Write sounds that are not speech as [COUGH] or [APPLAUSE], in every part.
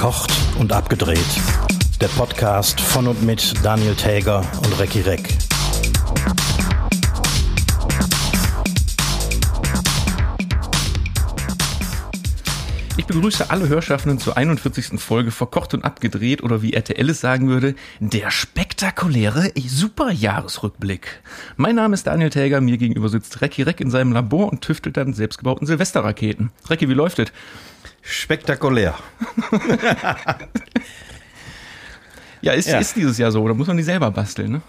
Verkocht und abgedreht. Der Podcast von und mit Daniel Täger und Recki Reck. Ich begrüße alle Hörschaffenden zur 41. Folge Verkocht und abgedreht oder wie RTL es sagen würde, der spektakuläre Superjahresrückblick. Mein Name ist Daniel Täger, mir gegenüber sitzt Recki Reck in seinem Labor und tüftelt an selbstgebauten Silvesterraketen. Recki, wie läuft es? Spektakulär. [LAUGHS] Ja, ist, Ja. ist dieses Jahr so, da muss man die selber basteln, ne?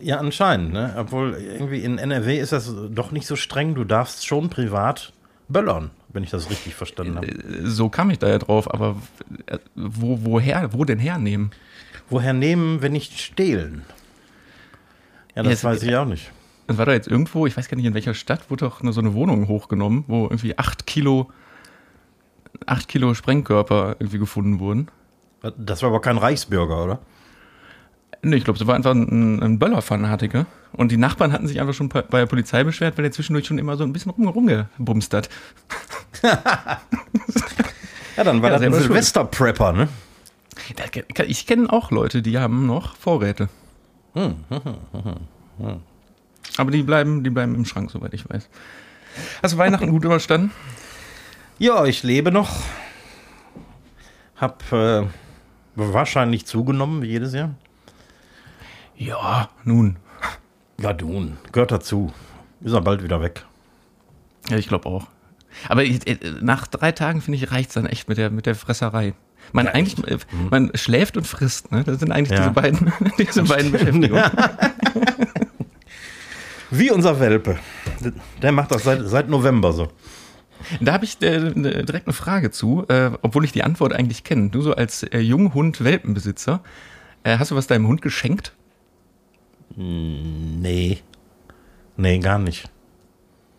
Ja, anscheinend, ne? Obwohl irgendwie in NRW ist das doch nicht so streng. Du darfst schon privat böllern, wenn ich das richtig verstanden habe. So kam ich da ja drauf, aber äh, wo, woher, wo denn hernehmen? Woher nehmen, wenn nicht stehlen? Ja, das Jetzt- weiß ich auch nicht. Es war da jetzt irgendwo, ich weiß gar nicht in welcher Stadt, wurde doch eine, so eine Wohnung hochgenommen, wo irgendwie acht Kilo, acht Kilo Sprengkörper irgendwie gefunden wurden. Das war aber kein Reichsbürger, oder? Nee, ich glaube, es war einfach ein, ein Böllerfanatiker. Und die Nachbarn hatten sich einfach schon bei der Polizei beschwert, weil der zwischendurch schon immer so ein bisschen rum, rumgebumst hat. [LAUGHS] Ja, dann war Ja, das ein. Silvester-Prepper, ne? Ich kenne auch Leute, die haben noch Vorräte. Aber die bleiben, die bleiben im Schrank, soweit ich weiß. Hast du Weihnachten gut überstanden? Ja, ich lebe noch. Hab äh, wahrscheinlich zugenommen, wie jedes Jahr. Ja, nun. Ja, du, gehört dazu. Ist er bald wieder weg. Ja, ich glaube auch. Aber ich, äh, nach drei Tagen, finde ich, reicht's dann echt mit der, mit der Fresserei. Man, eigentlich, äh, man schläft und frisst, ne? Das sind eigentlich Ja. diese beiden, [LAUGHS] diese beiden Beschäftigungen. Wie unser Welpe. Der macht das seit, seit November so. Da habe ich äh, ne- direkt eine Frage zu, äh, obwohl ich die Antwort eigentlich kenne. Du so als äh, Junghund-Welpenbesitzer, äh, hast du was deinem Hund geschenkt? Nee. Nee, gar nicht.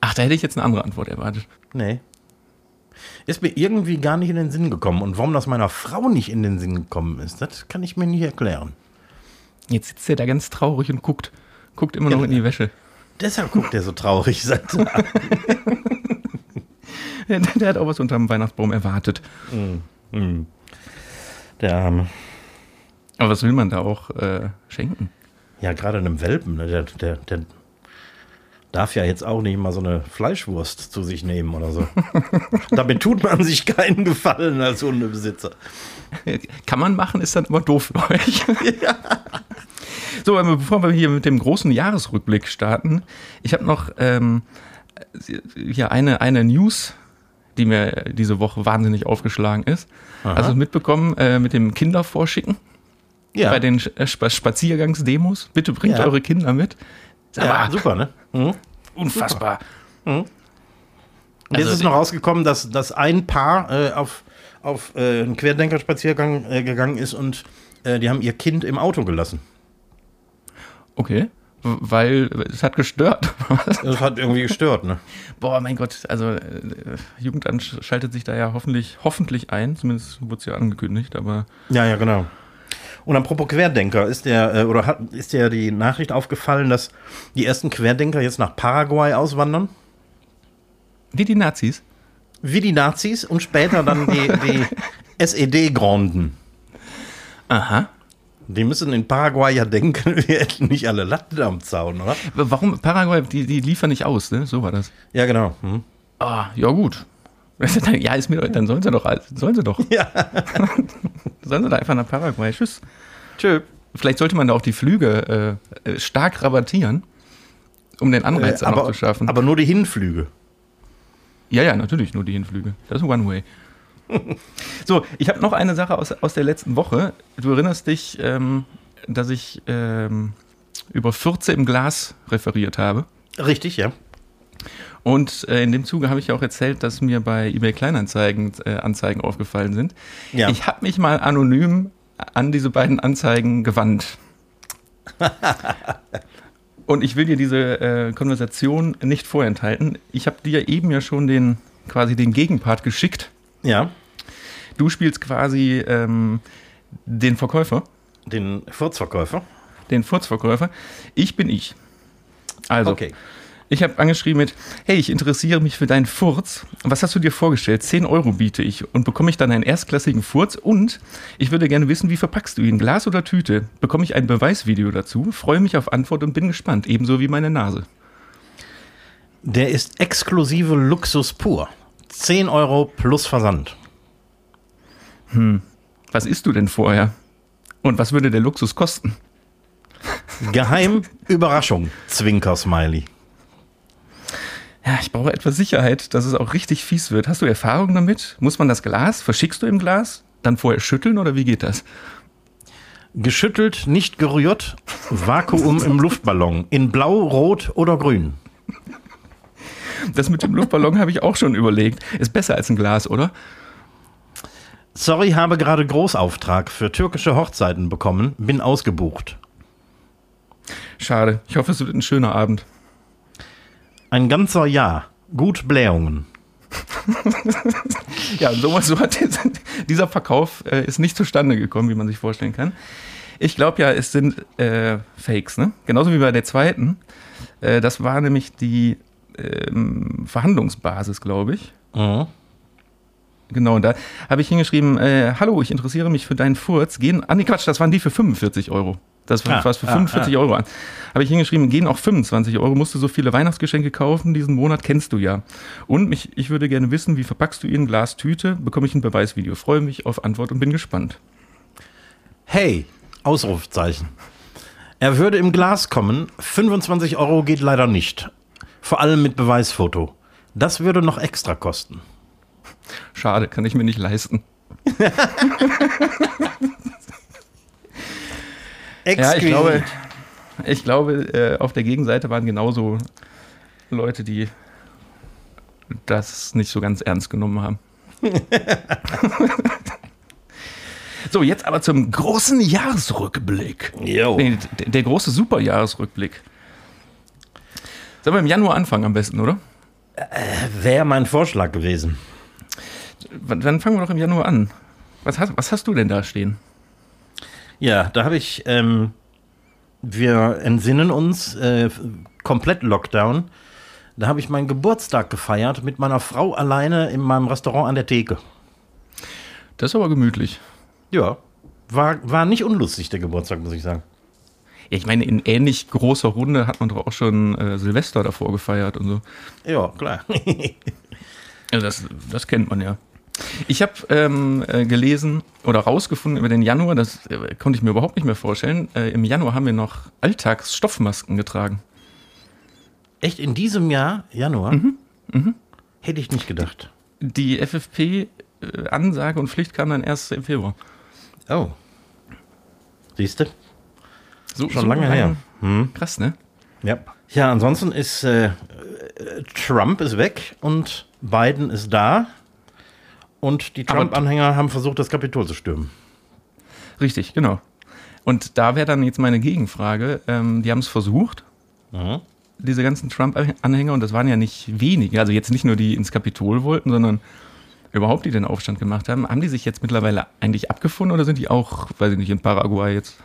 Ach, da hätte ich jetzt eine andere Antwort erwartet. Nee. Ist mir irgendwie gar nicht in den Sinn gekommen. Und warum das meiner Frau nicht in den Sinn gekommen ist, das kann ich mir nicht erklären. Jetzt sitzt er da ganz traurig und guckt, guckt immer noch in die Wäsche. Deshalb guckt er so traurig. Sagt, Der, [LAUGHS] [LAUGHS] der hat auch was unterm Weihnachtsbaum erwartet. der Arme. Aber was will man da auch äh, schenken? Ja, gerade einem Welpen, ne, der, der, der darf ja jetzt auch nicht mal so eine Fleischwurst zu sich nehmen oder so. [LAUGHS] Damit tut man sich keinen Gefallen als Hundebesitzer. Kann man machen, ist dann aber doof für euch. [LAUGHS] So, aber bevor wir hier mit dem großen Jahresrückblick starten, ich habe noch ähm, hier eine, eine News, die mir diese Woche wahnsinnig aufgeschlagen ist. Also mitbekommen äh, mit dem Kindervorschicken Ja, bei den Spa Spaziergangsdemos. Bitte bringt Ja. eure Kinder mit. Sag ja super, ne? Mhm. unfassbar. Und jetzt Also- ist noch rausgekommen, dass, dass ein Paar äh, auf, auf äh, einen Querdenkerspaziergang äh, gegangen ist und äh, die haben ihr Kind im Auto gelassen. Okay. Weil es hat gestört. [LAUGHS] Das hat irgendwie gestört, ne? Boah, mein Gott, also äh, Jugendamt sch- schaltet sich da ja hoffentlich, hoffentlich ein, zumindest wurde es ja angekündigt, aber Ja, ja, genau. Und apropos Querdenker, ist der, äh, oder hat, ist dir die Nachricht aufgefallen, dass die ersten Querdenker jetzt nach Paraguay auswandern? die, die Nazis. Wie die Nazis und später dann die, die [LAUGHS] SED-Granden. Aha. Die müssen in Paraguay ja denken, [LAUGHS] wir hätten nicht alle Latten am Zaun, oder? Warum Paraguay, die, die liefern nicht aus, ne? So war das. Ja, genau. Hm. Ah, ja gut. [LAUGHS] Ja, ist mir doch, dann sollen sie doch, sollen sie doch. Ja. [LAUGHS] Sollen sie da einfach nach Paraguay. Tschüss. Tschö. Vielleicht sollte man da auch die Flüge äh, äh, stark rabattieren, um den Anreiz Äh, aber, zu schaffen. aber nur die Hinflüge. Ja, ja, natürlich, nur die Hinflüge. Das ist One-Way. [LAUGHS] so, ich habe noch eine Sache aus, aus der letzten Woche. Du erinnerst dich, ähm, dass ich ähm, über 14 im Glas referiert habe. Richtig, ja. Und äh, in dem Zuge habe ich ja auch erzählt, dass mir bei eBay Kleinanzeigen äh, Anzeigen aufgefallen sind. Ja. Ich habe mich mal anonym an diese beiden Anzeigen gewandt. [LAUGHS] Und ich will dir diese äh, Konversation nicht vorenthalten. Ich habe dir eben ja schon den quasi den Gegenpart geschickt. Ja. Du spielst quasi ähm, den Verkäufer, Den Furzverkäufer. den Furzverkäufer. Ich bin ich. Also, Okay. Ich habe angeschrieben mit, hey, ich interessiere mich für deinen Furz. Was hast du dir vorgestellt? 10 Euro biete ich und bekomme ich dann einen erstklassigen Furz und ich würde gerne wissen, wie verpackst du ihn? Glas oder Tüte? Bekomme ich ein Beweisvideo dazu? Freue mich auf Antwort und bin gespannt, ebenso wie meine Nase. Der ist exklusive Luxus pur. 10 Euro plus Versand. Was isst du denn vorher? Und was würde der Luxus kosten? Geheim Überraschung. Zwinker-Smiley. Ja, ich brauche etwas Sicherheit, dass es auch richtig fies wird. Hast du Erfahrung damit? Muss man das Glas? Verschickst du im Glas? Dann vorher schütteln oder wie geht das? Geschüttelt, nicht gerührt. Vakuum im Luftballon. In blau, rot oder grün. Das mit dem Luftballon habe ich auch schon überlegt. Ist besser als ein Glas, oder? Sorry, habe gerade Großauftrag für türkische Hochzeiten bekommen. Bin ausgebucht. Schade. Ich hoffe, es wird ein schöner Abend. Ein ganzer Jahr. Gut Blähungen. [LAUGHS] Ja, so, so hat dieser, dieser Verkauf äh, ist nicht zustande gekommen, wie man sich vorstellen kann. Ich glaube ja, es sind äh, Fakes, ne? Genauso wie bei der zweiten. Äh, das war nämlich die ähm, Verhandlungsbasis, glaube ich. Mhm. Genau, und da habe ich hingeschrieben, äh, hallo, ich interessiere mich für deinen Furz. Gehen, ah nee, Quatsch, das waren die für 45 Euro. Das war Ah, was für ah, 45 Euro an. Habe ich hingeschrieben, gehen auch 25 Euro, musst du so viele Weihnachtsgeschenke kaufen, diesen Monat kennst du ja. Und mich, ich würde gerne wissen, wie verpackst du ihn, Glas, Tüte, bekomme ich ein Beweisvideo. Freue mich auf Antwort und bin gespannt. Hey, Ausrufzeichen. Er würde im Glas kommen. 25 Euro geht leider nicht. Vor allem mit Beweisfoto. Das würde noch extra kosten. Schade, kann ich mir nicht leisten. [LAUGHS] Ja, ich glaube, ich glaube, äh, auf der Gegenseite waren genauso Leute, die das nicht so ganz ernst genommen haben. [LAUGHS] so, jetzt aber zum großen Jahresrückblick. Nee, der, der große Superjahresrückblick. Sollen wir im Januar anfangen am besten, oder? Wäre mein Vorschlag gewesen. Dann fangen wir doch im Januar an. Was hast, was hast du denn da stehen? Ja, da habe ich, ähm, wir entsinnen uns, äh, komplett Lockdown. Da habe ich meinen Geburtstag gefeiert mit meiner Frau alleine in meinem Restaurant an der Theke. Das ist aber gemütlich. Ja, war, war nicht unlustig, der Geburtstag, muss ich sagen. Ja, ich meine, in ähnlich großer Runde hat man doch auch schon äh, Silvester davor gefeiert und so. Ja, klar. Ja, [LAUGHS] das, das kennt man ja. Ich habe ähm, äh, gelesen oder rausgefunden über den Januar, das äh, konnte ich mir überhaupt nicht mehr vorstellen. Äh, Im Januar haben wir noch Alltagsstoffmasken getragen. Echt in diesem Jahr, Januar? Hätte ich nicht gedacht. Die FFP-Ansage und Pflicht kam dann erst im Februar. Oh. Siehst du? So, Schon so lange her. Hm. Krass, ne? Ja. Ja, ansonsten ist äh, äh, Trump ist weg und Biden ist da. Und die Trump-Anhänger haben versucht, das Kapitol zu stürmen. Richtig, genau. Und da wäre dann jetzt meine Gegenfrage. Ähm, die haben es versucht, Mhm. diese ganzen Trump-Anhänger, und das waren ja nicht wenige, also jetzt nicht nur die ins Kapitol wollten, sondern überhaupt die den Aufstand gemacht haben. Haben die sich jetzt mittlerweile eigentlich abgefunden oder sind die auch, weiß ich nicht, in Paraguay jetzt?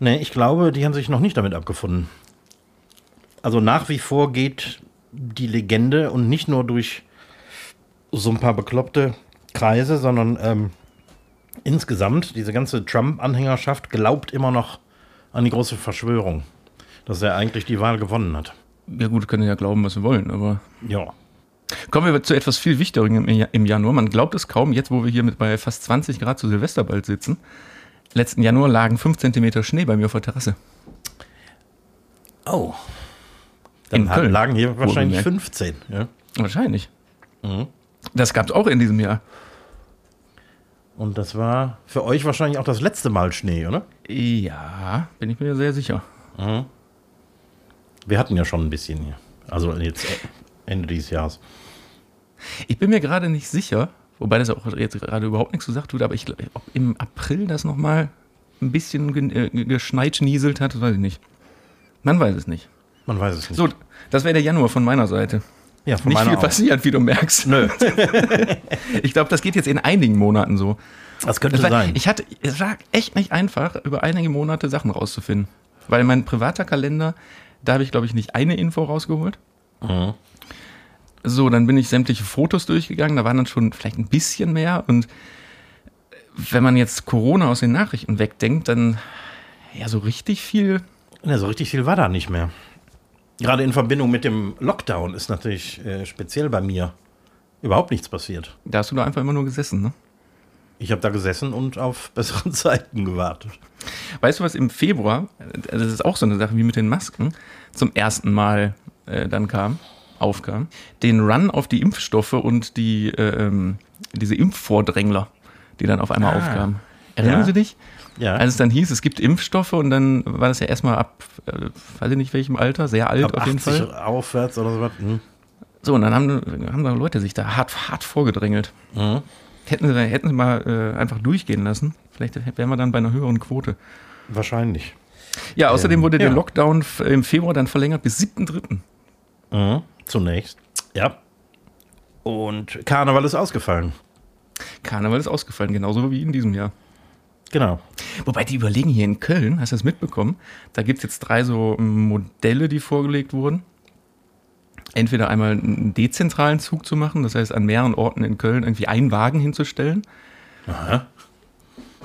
Nee, ich glaube, die haben sich noch nicht damit abgefunden. Also nach wie vor geht die Legende und nicht nur durch so ein paar bekloppte Kreise, sondern ähm, insgesamt, diese ganze Trump-Anhängerschaft glaubt immer noch an die große Verschwörung, dass er eigentlich die Wahl gewonnen hat. Ja gut, können ja glauben, was sie wollen, aber Ja. kommen wir zu etwas viel Wichtigem im Ja- im Januar. Man glaubt es kaum, jetzt wo wir hier mit bei fast 20 Grad zu Silvester bald sitzen. Letzten Januar lagen 5 Zentimeter Schnee bei mir auf der Terrasse. Oh. Dann In Köln, lagen hier wahrscheinlich wohlgemerkt. 15. Ja. Wahrscheinlich. Mhm. Das gab es auch in diesem Jahr. Und das war für euch wahrscheinlich auch das letzte Mal Schnee, oder? Ja, bin ich mir sehr sicher. Wir hatten ja schon ein bisschen hier. Also jetzt Ende dieses Jahres. Ich bin mir gerade nicht sicher, wobei das auch jetzt gerade überhaupt nichts gesagt tut, aber ich ob im April das nochmal ein bisschen äh, geschneit nieselt hat, weiß ich nicht. Man weiß es nicht. Man weiß es nicht. So, das wäre der Januar von meiner Seite. Ja, von Nicht viel passiert, wie du merkst. Nö, Ich glaube, das geht jetzt in einigen Monaten so. das könnte Das war, sein. ich hatte, es war echt nicht einfach, über einige Monate Sachen rauszufinden. Weil mein privater Kalender, Da habe ich, glaube ich, nicht eine Info rausgeholt. Mhm. So, dann bin ich sämtliche Fotos durchgegangen. Da waren dann schon vielleicht ein bisschen mehr. Und wenn man jetzt Corona aus den Nachrichten wegdenkt, dann ja, so richtig viel. Ja, so richtig viel war da nicht mehr. Gerade in Verbindung mit dem Lockdown ist natürlich äh, speziell bei mir überhaupt nichts passiert. Da hast du da einfach immer nur gesessen, ne? Ich habe da gesessen und auf [LAUGHS] bessere Zeiten gewartet. Weißt du, was im Februar, das ist auch so eine Sache wie mit den Masken, zum ersten Mal äh, dann kam, aufkam, den Run auf die Impfstoffe und die, äh, ähm, diese Impfvordrängler, die dann auf einmal Ah. aufkamen. Erinnern Ja. Sie dich? Ja. Als es dann hieß, es gibt Impfstoffe und dann war das ja erstmal ab, äh, weiß ich nicht welchem Alter, sehr alt Ab auf jeden 80 Fall. aufwärts oder so was. Hm. So, und dann haben, haben da Leute sich da hart, hart vorgedrängelt. Mhm. Hätten sie, hätten sie mal äh, einfach durchgehen lassen. Vielleicht wären wir dann bei einer höheren Quote. Wahrscheinlich. Ja, außerdem wurde der ja. Lockdown im Februar dann verlängert bis 7.3. Mhm. Zunächst. Ja. Und Karneval ist ausgefallen. Karneval ist ausgefallen, genauso wie in diesem Jahr. Genau. Wobei die überlegen hier in Köln, hast du das mitbekommen? Da gibt es jetzt drei so Modelle, die vorgelegt wurden. Entweder einmal einen dezentralen Zug zu machen, das heißt an mehreren Orten in Köln irgendwie einen Wagen hinzustellen, Aha.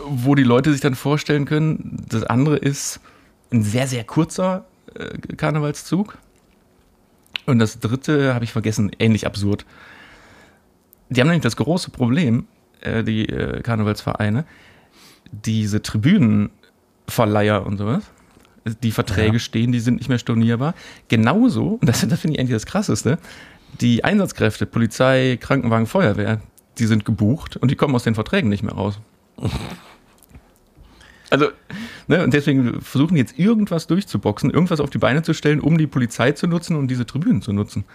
wo die Leute sich dann vorstellen können. Das andere ist ein sehr, sehr kurzer äh, Karnevalszug. Und das dritte habe ich vergessen, ähnlich absurd. Die haben nämlich das große Problem, äh, die äh, Karnevalsvereine, diese Tribünenverleiher und sowas. Die Verträge Ja. stehen, die sind nicht mehr stornierbar. Genauso, und das, das finde ich eigentlich das Krasseste, die Einsatzkräfte, Polizei, Krankenwagen, Feuerwehr, die sind gebucht und die kommen aus den Verträgen nicht mehr raus. [LAUGHS] Also, ne, und deswegen versuchen jetzt irgendwas durchzuboxen, irgendwas auf die Beine zu stellen, um die Polizei zu nutzen und diese Tribünen zu nutzen.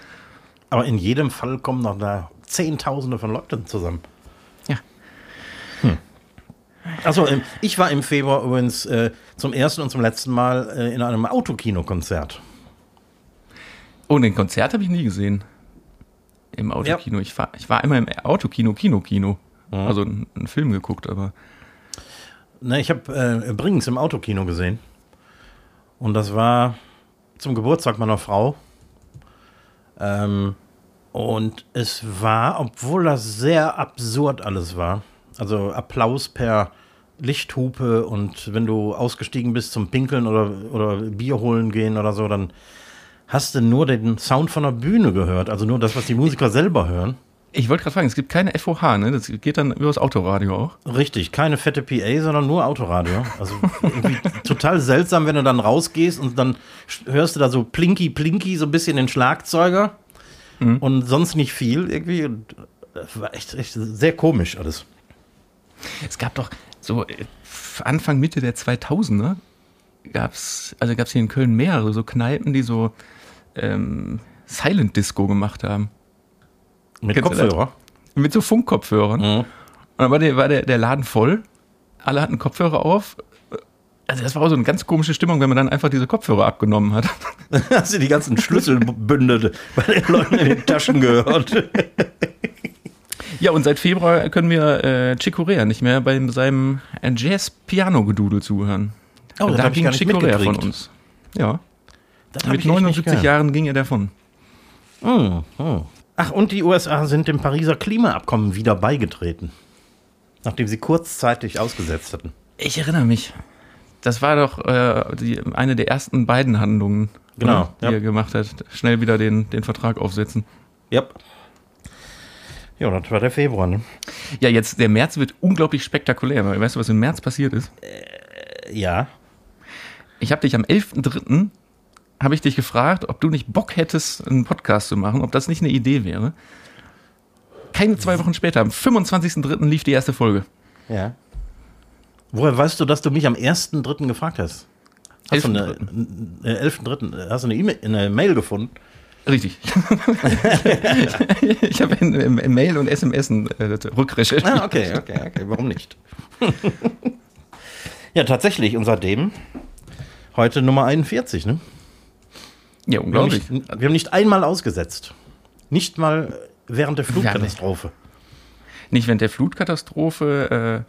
Aber in jedem Fall kommen noch da Zehntausende von Leuten zusammen. Ja. Achso, ich war im Februar übrigens äh, zum ersten und zum letzten Mal äh, in einem Autokino-Konzert. Oh, den Konzert habe ich nie gesehen. Im Autokino. Ich, war, ich war immer im Autokino, Kino, Kino. Also einen, einen Film geguckt, aber. Ne, ich habe äh, Brings im Autokino gesehen. Und das war zum Geburtstag meiner Frau. Ähm, und es war, obwohl das sehr absurd alles war, also Applaus per Lichthupe und wenn du ausgestiegen bist zum Pinkeln oder, oder Bier holen gehen oder so, dann hast du nur den Sound von der Bühne gehört, also nur das, was die Musiker selber hören. Ich wollte gerade fragen, es gibt keine FOH, ne? Das geht dann übers Autoradio auch. Richtig, keine fette PA, sondern nur Autoradio. Also irgendwie [LAUGHS] total seltsam, wenn du dann rausgehst und dann hörst du da so Plinky Plinky, so ein bisschen den Schlagzeuger und sonst nicht viel irgendwie. Das war echt, echt sehr komisch alles. Es gab doch so äh, Anfang, Mitte der 2000er gab's, also gab's hier in Köln mehrere so Kneipen, die so ähm, Silent Disco gemacht haben. Mit Kennst? Kopfhörer. Mit so Funkkopfhörern. Mhm. Und dann war der, war der, der Laden voll. Alle hatten Kopfhörer auf. Also das war auch so eine ganz komische Stimmung, wenn man dann einfach diese Kopfhörer abgenommen hat. [LAUGHS] Hast du die ganzen Schlüsselbünde bei den Leuten in den Taschen gehört? [LAUGHS] Ja, und seit Februar können wir äh, Chick Corea nicht mehr bei seinem Jazz-Piano-Gedudel zuhören. Oh, da ging Chick Corea von uns. Ja, mit ich echt nicht 79 gehört. Jahren ging er davon. Mhm, mhm. Ach, und die USA sind dem Pariser Klimaabkommen wieder beigetreten. Nachdem sie kurzzeitig ausgesetzt hatten. Ich erinnere mich. Das war doch äh, die, eine der ersten beiden Handlungen, Genau, oder, die ja. er gemacht hat. Schnell wieder den, den Vertrag aufsetzen. Ja. Ja, das war der Februar, ne? Ja, jetzt der März wird unglaublich spektakulär. Weil, weißt du, was im März passiert ist? Ja. Ich habe dich am 11.3. habe ich dich gefragt, ob du nicht Bock hättest, einen Podcast zu machen, ob das nicht eine Idee wäre. Keine zwei Wochen später, am 25.3. lief die erste Folge. Ja. Woher weißt du, dass du mich am 1.3. gefragt hast? Hast du eine, 11.3.. äh, 11.3. Hast du eine, eine Mail gefunden? Richtig. [LAUGHS] ich habe in, in, in Mail und SMS äh, rückrecherchiert. Ah, okay, okay, okay. Warum nicht? [LAUGHS] ja, tatsächlich. Und seitdem heute Nummer 41, ne? Ja, Wir haben, unglaublich. nicht, wir haben nicht einmal ausgesetzt. Nicht mal während der Flutkatastrophe. Nicht während der Flutkatastrophe,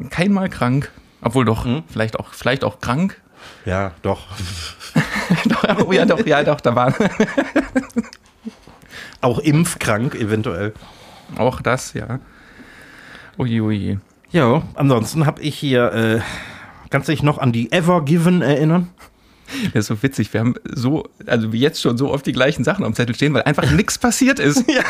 äh, keinmal krank. Obwohl doch, vielleicht, auch, vielleicht auch krank. Ja, doch. [LAUGHS] [LAUGHS] doch, oh ja, doch, ja, doch, da waren [LAUGHS] Auch impfkrank eventuell. auch das, ja. Oje. Ja, ansonsten habe ich hier, äh, kannst du dich noch an die Ever Given erinnern? Das ist so witzig. Wir haben so, also wie jetzt schon so oft die gleichen Sachen am Zettel stehen, weil einfach nichts passiert ist. [LAUGHS] Ja.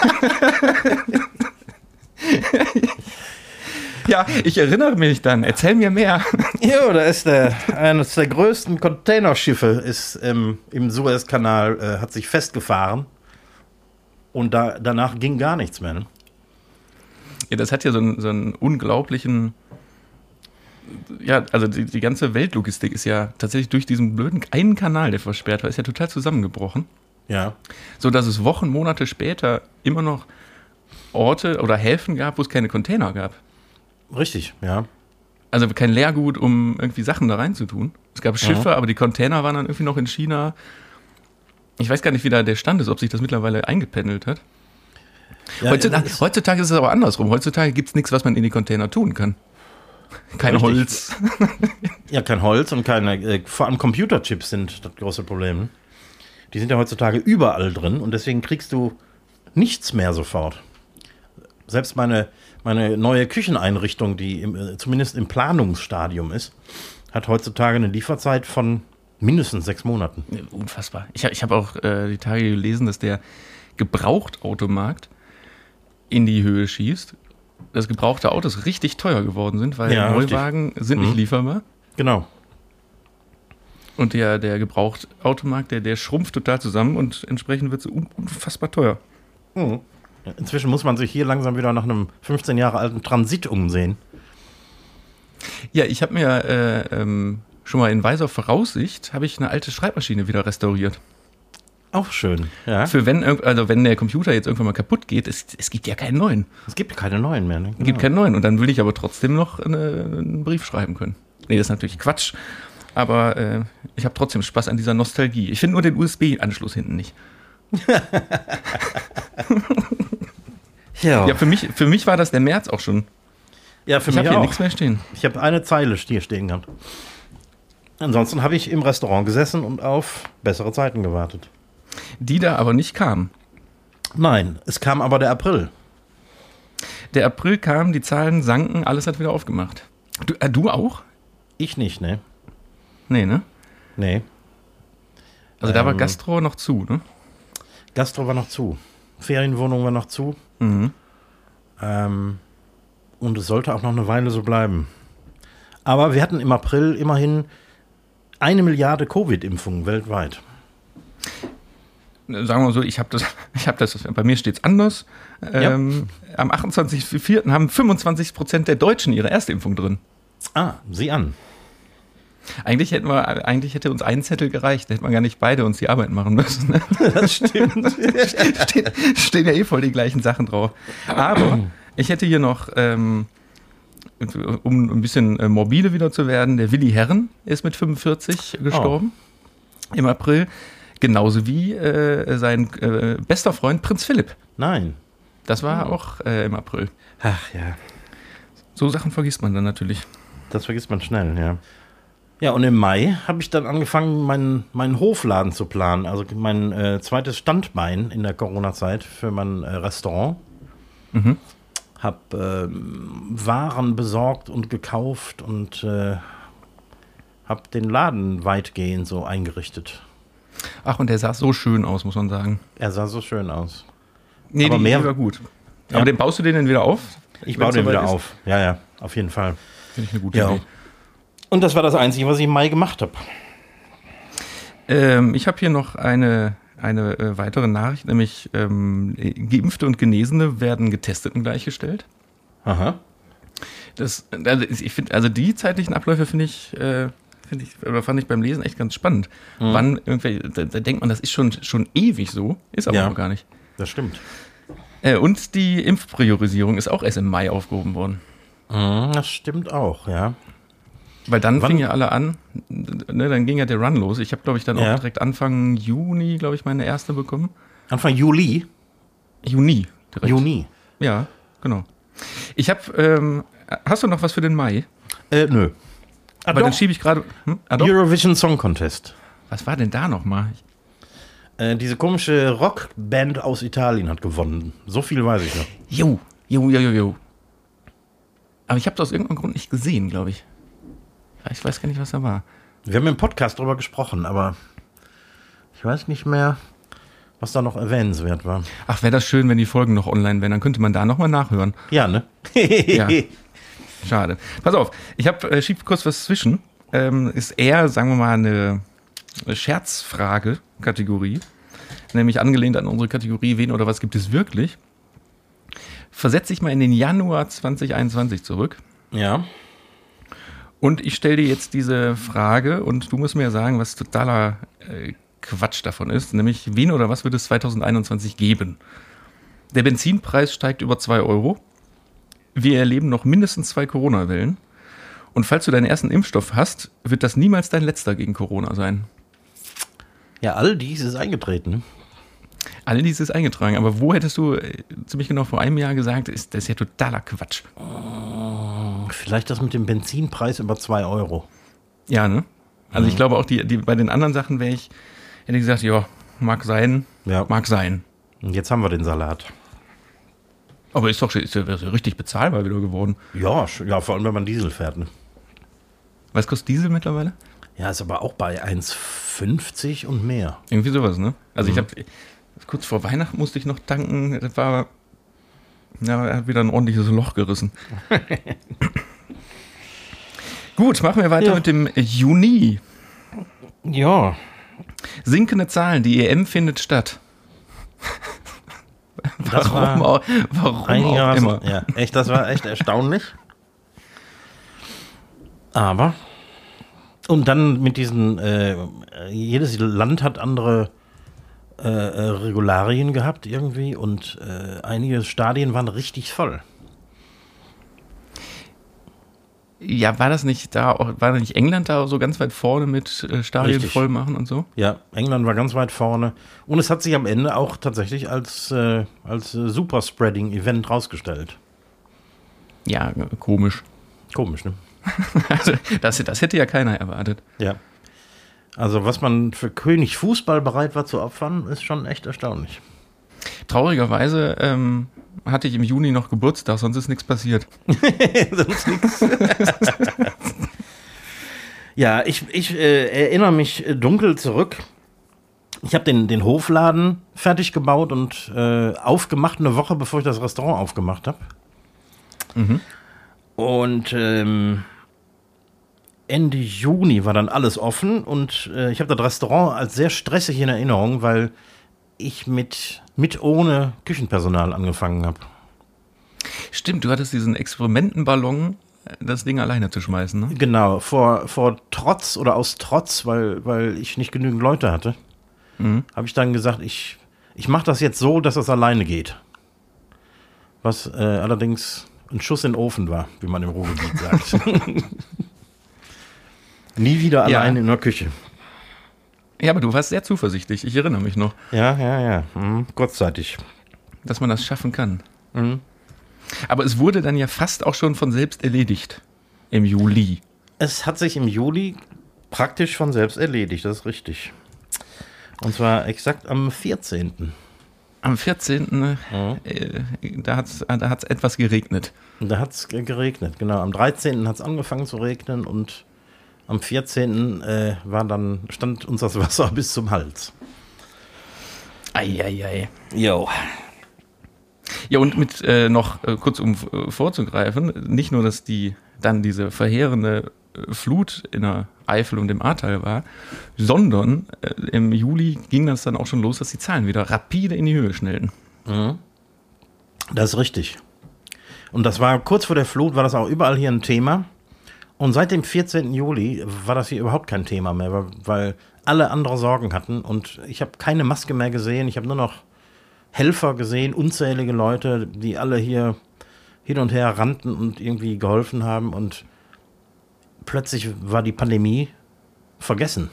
[LAUGHS] ja, ich erinnere mich dann. Erzähl mir mehr. [LAUGHS] Ja, da ist der, eines der größten Containerschiffe ist ähm, im Suezkanal, äh, hat sich festgefahren. Und da, danach ging gar nichts mehr. Ne? Ja, das hat ja so einen, so einen unglaublichen. Ja, also die, die ganze Weltlogistik ist ja tatsächlich durch diesen blöden einen Kanal, der versperrt war, ist ja total zusammengebrochen. Ja. So dass es Wochen, Monate später immer noch Orte oder Häfen gab, wo es keine Container gab. Richtig, ja. Also kein Leergut, um irgendwie Sachen da reinzutun. Es gab Schiffe, aber die Container waren dann irgendwie noch in China. Ich weiß gar nicht, wie da der Stand ist, ob sich das mittlerweile eingependelt hat. ja heutzutage, das- heutzutage ist es aber andersrum. Heutzutage gibt es nichts, was man in die Container tun kann. [LAUGHS] Kein Richtig. Holz. [LAUGHS] Ja, kein Holz und keine, äh, vor allem Computerchips sind das große Problem. Die sind ja heutzutage überall drin und deswegen kriegst du nichts mehr sofort. Selbst meine, meine neue Kücheneinrichtung, die im, äh, zumindest im Planungsstadium ist, hat heutzutage eine Lieferzeit von mindestens sechs Monaten. Unfassbar. Ich habe ich hab auch äh, die Tage gelesen, dass der Gebrauchtautomarkt in die Höhe schießt. Dass gebrauchte Autos richtig teuer geworden sind, weil Ja, richtig. Neuwagen sind nicht Mhm. lieferbar. Genau. Und der, der Gebrauchtautomarkt, der, der schrumpft total zusammen und entsprechend wird es un unfassbar teuer. Inzwischen muss man sich hier langsam wieder nach einem 15 Jahre alten Transit umsehen. Ja, ich habe mir äh, ähm, schon mal in weiser Voraussicht habe ich eine alte Schreibmaschine wieder restauriert. Auch schön. Ja. Für wenn, also wenn der Computer jetzt irgendwann mal kaputt geht, es, es gibt ja keinen neuen. Es gibt keine neuen mehr. Ne? Es gibt keinen neuen. Und dann will ich aber trotzdem noch eine, einen Brief schreiben können. Nee, das ist natürlich Quatsch. Aber äh, ich habe trotzdem Spaß an dieser Nostalgie. Ich finde nur den USB-Anschluss hinten nicht. [LAUGHS] Ja, Ja, für mich, für mich war das der März auch schon. ja für Ich mich habe hier auch. nichts mehr stehen. Ich habe eine Zeile hier stehen gehabt. Ansonsten habe ich im Restaurant gesessen und auf bessere Zeiten gewartet. Die da aber nicht kamen. Nein, es kam aber der April. Der April kam, die Zahlen sanken, alles hat wieder aufgemacht. Du, äh, du auch? Ich nicht, ne? Nee, ne? Nee. Also da war Ähm. Gastro noch zu, ne? Gastro war noch zu. Ferienwohnung war noch zu. Mhm. Ähm, und es sollte auch noch eine Weile so bleiben. Aber wir hatten im April immerhin eine Milliarde Covid-Impfungen weltweit. Sagen wir mal so, ich habe das, [LAUGHS] ich habe das, bei mir steht es anders. Ähm, Am 28.04. haben 25 Prozent der Deutschen ihre erste Impfung drin. Ah, sieh an. Eigentlich hätten wir, eigentlich hätte uns ein Zettel gereicht, da hätten wir gar nicht beide uns die Arbeit machen müssen. Ne? [LAUGHS] Das stimmt. [LAUGHS] Steht, stehen ja eh voll die gleichen Sachen drauf. Aber ich hätte hier noch, ähm, um ein bisschen äh, morbide wieder zu werden, der Willi Herren ist mit 45 gestorben im April. Genauso wie äh, sein äh, bester Freund Prinz Philipp. Nein. Das war auch im April. Ach ja. So Sachen vergisst man dann natürlich. Das vergisst man schnell, ja. Ja, und im Mai habe ich dann angefangen, meinen, meinen Hofladen zu planen. Also mein äh, zweites Standbein in der Corona-Zeit für mein äh, Restaurant. Hab ähm, Waren besorgt und gekauft und äh, hab den Laden weitgehend so eingerichtet. Ach, und der sah so schön aus, muss man sagen. Er sah so schön aus. Nee, Aber die mehr- Idee war gut. Ja. Aber den baust du den dann wieder auf? Ich baue den wieder ist? auf. Ja, ja, auf jeden Fall. Finde ich eine gute Ja. Idee. Und das war das Einzige, was ich im Mai gemacht habe. Ähm, ich habe hier noch eine, eine äh, weitere Nachricht, nämlich ähm, Geimpfte und Genesene werden getestet und gleichgestellt. Aha. Das, also ich finde, also die zeitlichen Abläufe finde ich, äh, finde ich, oder fand ich beim Lesen echt ganz spannend. Mhm. Wann irgendwelche, da, da denkt man, das ist schon, schon ewig so, ist aber Ja. noch gar nicht. Das stimmt. Äh, und die Impfpriorisierung ist auch erst im Mai aufgehoben worden. Mhm, Das stimmt auch, ja. Weil dann Wann- fingen ja alle an, ne, dann ging ja der Run los. Ich habe, glaube ich, dann Ja. auch direkt Anfang Juni, glaube ich, meine erste bekommen. Anfang Juli. Juni direkt. Juni. Ja, genau. Ich habe, ähm, hast du noch was für den Mai? Äh, nö. Ah, Aber doch. dann schiebe ich gerade. Hm? Ah? Eurovision Song Contest. Was war denn da nochmal? Äh, diese komische Rockband aus Italien hat gewonnen. So viel weiß ich noch. Jo, jo, jo, jo, jo. Aber ich habe das aus irgendeinem Grund nicht gesehen, glaube ich. Ich weiß gar nicht, was da war. Wir haben im Podcast drüber gesprochen, aber ich weiß nicht mehr, was da noch erwähnenswert war. Ach, wäre das schön, wenn die Folgen noch online wären. Dann könnte man da nochmal nachhören. Ja, ne? Ja. [LAUGHS] Schade. Pass auf, ich habe äh, schieb kurz was zwischen. Ähm, ist eher, sagen wir mal, eine Scherzfrage-Kategorie. Nämlich angelehnt an unsere Kategorie Wen oder was gibt es wirklich? Versetze ich mal in den Januar 2021 zurück. Ja. Und ich stelle dir jetzt diese Frage und du musst mir sagen, was totaler äh, Quatsch davon ist. Nämlich, wen oder was wird es 2021 geben? Der Benzinpreis steigt über 2 Euro. Wir erleben noch mindestens zwei Corona-Wellen. Und falls du deinen ersten Impfstoff hast, wird das niemals dein letzter gegen Corona sein. Ja, all dies ist eingetreten. All dies ist eingetragen. Aber wo hättest du äh, ziemlich genau vor einem Jahr gesagt, ist das ist ja totaler Quatsch? Vielleicht das mit dem Benzinpreis über 2 Euro. Ja, ne? Also ich glaube auch, die, die, bei den anderen Sachen wäre ich, hätte ich gesagt, ja, mag sein, Ja. mag sein. Und jetzt haben wir den Salat. Aber ist doch ist ja, ist ja richtig bezahlbar wieder geworden. Ja, ja, vor allem wenn man Diesel fährt. Ne? Was kostet Diesel mittlerweile? Ja, ist aber auch bei 1,50 und mehr. Irgendwie sowas, ne? Also ich habe kurz vor Weihnachten musste ich noch tanken. Das war ja, er hat wieder ein ordentliches Loch gerissen. [LAUGHS] Gut, machen wir weiter Ja. mit dem Juni. Ja. Sinkende Zahlen, die EM findet statt. Das warum war auch, warum auch immer. Ja, echt, das war echt erstaunlich. Aber. Und dann mit diesen, äh, jedes Land hat andere äh, äh, Regularien gehabt irgendwie und äh, einige Stadien waren richtig voll. Ja, war das nicht da, auch, war da nicht England da so ganz weit vorne mit äh, Stadien Richtig. voll machen und so? Ja, England war ganz weit vorne. Und es hat sich am Ende auch tatsächlich als, äh, als äh, Superspreading-Event rausgestellt. Ja, komisch. Komisch, ne? [LAUGHS] Also, das, das hätte ja keiner erwartet. Ja. Also, was man für König Fußball bereit war zu opfern, ist schon echt erstaunlich. Traurigerweise ähm, hatte ich im Juni noch Geburtstag, sonst ist nichts passiert. [LAUGHS] Sonst nix. [LAUGHS] ja, ich, ich äh, erinnere mich äh, dunkel zurück. Ich habe den, den Hofladen fertig gebaut und äh, aufgemacht eine Woche, bevor ich das Restaurant aufgemacht habe. Und ähm, Ende Juni war dann alles offen und äh, ich habe das Restaurant als sehr stressig in Erinnerung, weil ich mit, mit ohne Küchenpersonal angefangen habe. Stimmt, du hattest diesen Experimentenballon, das Ding alleine zu schmeißen, ne? Genau, vor, vor Trotz oder aus Trotz, weil, weil ich nicht genügend Leute hatte, habe ich dann gesagt, ich, ich mache das jetzt so, dass das alleine geht. Was äh, allerdings ein Schuss in den Ofen war, wie man im Ruhrgebiet sagt. [LAUGHS] Nie wieder Ja. alleine in der Küche. Ja, aber du warst sehr zuversichtlich. Ich erinnere mich noch, Ja, ja, ja. Mhm. Kurzzeitig. dass man das schaffen kann. Aber es wurde dann ja fast auch schon von selbst erledigt. Im Juli. Es hat sich im Juli praktisch von selbst erledigt, das ist richtig. Und zwar exakt am 14. Am 14. Äh, da hat es da hat's etwas geregnet. Da hat es geregnet, genau. Am 13. hat es angefangen zu regnen und am 14. Äh, war dann, stand uns das Wasser [LAUGHS] bis zum Hals. Eieiei. Jo. Ja, und mit äh, noch äh, kurz um äh, vorzugreifen, nicht nur, dass die dann diese verheerende äh, Flut in der Eifel und im Ahrtal war, sondern äh, im Juli ging das dann auch schon los, dass die Zahlen wieder rapide in die Höhe schnellten. Das ist richtig. Und das war kurz vor der Flut, war das auch überall hier ein Thema. Und seit dem 14. Juli war das hier überhaupt kein Thema mehr, weil, alle andere Sorgen hatten. Und ich habe keine Maske mehr gesehen. Ich habe nur noch Helfer gesehen, unzählige Leute, die alle hier hin und her rannten und irgendwie geholfen haben. Und plötzlich war die Pandemie vergessen.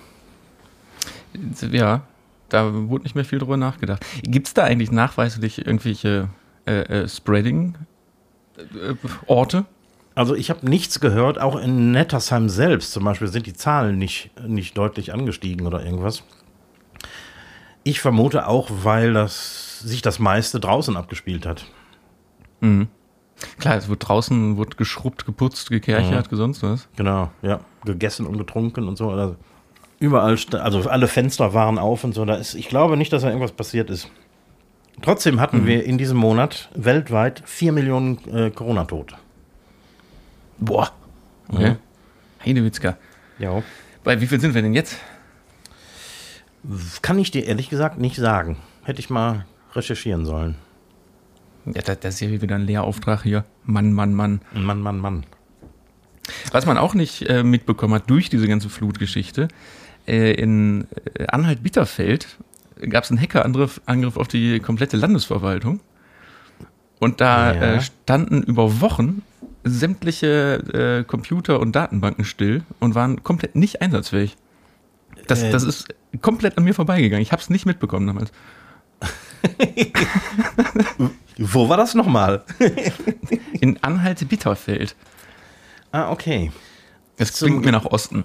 Ja, da wurde nicht mehr viel drüber nachgedacht. Gibt es da eigentlich nachweislich irgendwelche äh, äh, Spreading-Orte? Also ich habe nichts gehört, auch in Nettersheim selbst zum Beispiel sind die Zahlen nicht, nicht deutlich angestiegen oder irgendwas. Ich vermute auch, weil das, sich das meiste draußen abgespielt hat. Klar, es wird draußen wird geschrubbt, geputzt, gekerchert, sonst was. Genau, ja. Gegessen und getrunken und so. Also überall, also alle Fenster waren auf und so. Da ist, ich glaube nicht, dass da irgendwas passiert ist. Trotzdem hatten wir in diesem Monat weltweit 4 Millionen äh, Corona-Tote. Boah. Okay. Heidewitzka. Ja. Bei wie viel sind wir denn jetzt? Kann ich dir ehrlich gesagt nicht sagen. Hätte ich mal recherchieren sollen. Ja, das, das ist ja wieder ein Lehrauftrag hier. Mann, Mann, Mann. Mann, Mann, Mann. Was man auch nicht äh, mitbekommen hat durch diese ganze Flutgeschichte, äh, in äh, Anhalt-Bitterfeld gab es einen Hackerangriff Angriff auf die komplette Landesverwaltung. Und da Ja. äh, standen über Wochen sämtliche äh, Computer und Datenbanken still und waren komplett nicht einsatzfähig. Das, Äh, das ist komplett an mir vorbeigegangen. Ich habe es nicht mitbekommen damals. [LAUGHS] Wo war das nochmal? In Anhalt-Bitterfeld. ah, okay. Das Zum- klingt mir nach Osten.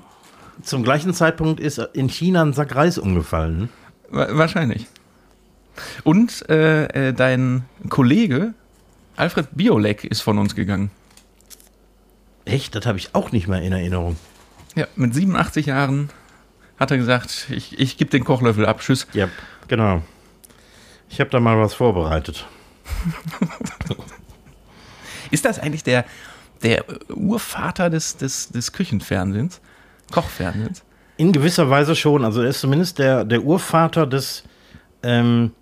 Zum gleichen Zeitpunkt ist in China ein Sack Reis umgefallen. Wa- Wahrscheinlich. Und äh, äh, dein Kollege Alfred Biolek ist von uns gegangen. Echt? Das habe ich auch nicht mehr in Erinnerung. Ja, mit 87 Jahren hat er gesagt, ich, ich gebe den Kochlöffel ab, tschüss. Ja, genau. Ich habe da mal was vorbereitet. [LAUGHS] Ist das eigentlich der, der Urvater des, des, des Küchenfernsehens? Kochfernsehens? In gewisser Weise schon. Also er ist zumindest der, der Urvater des ähm,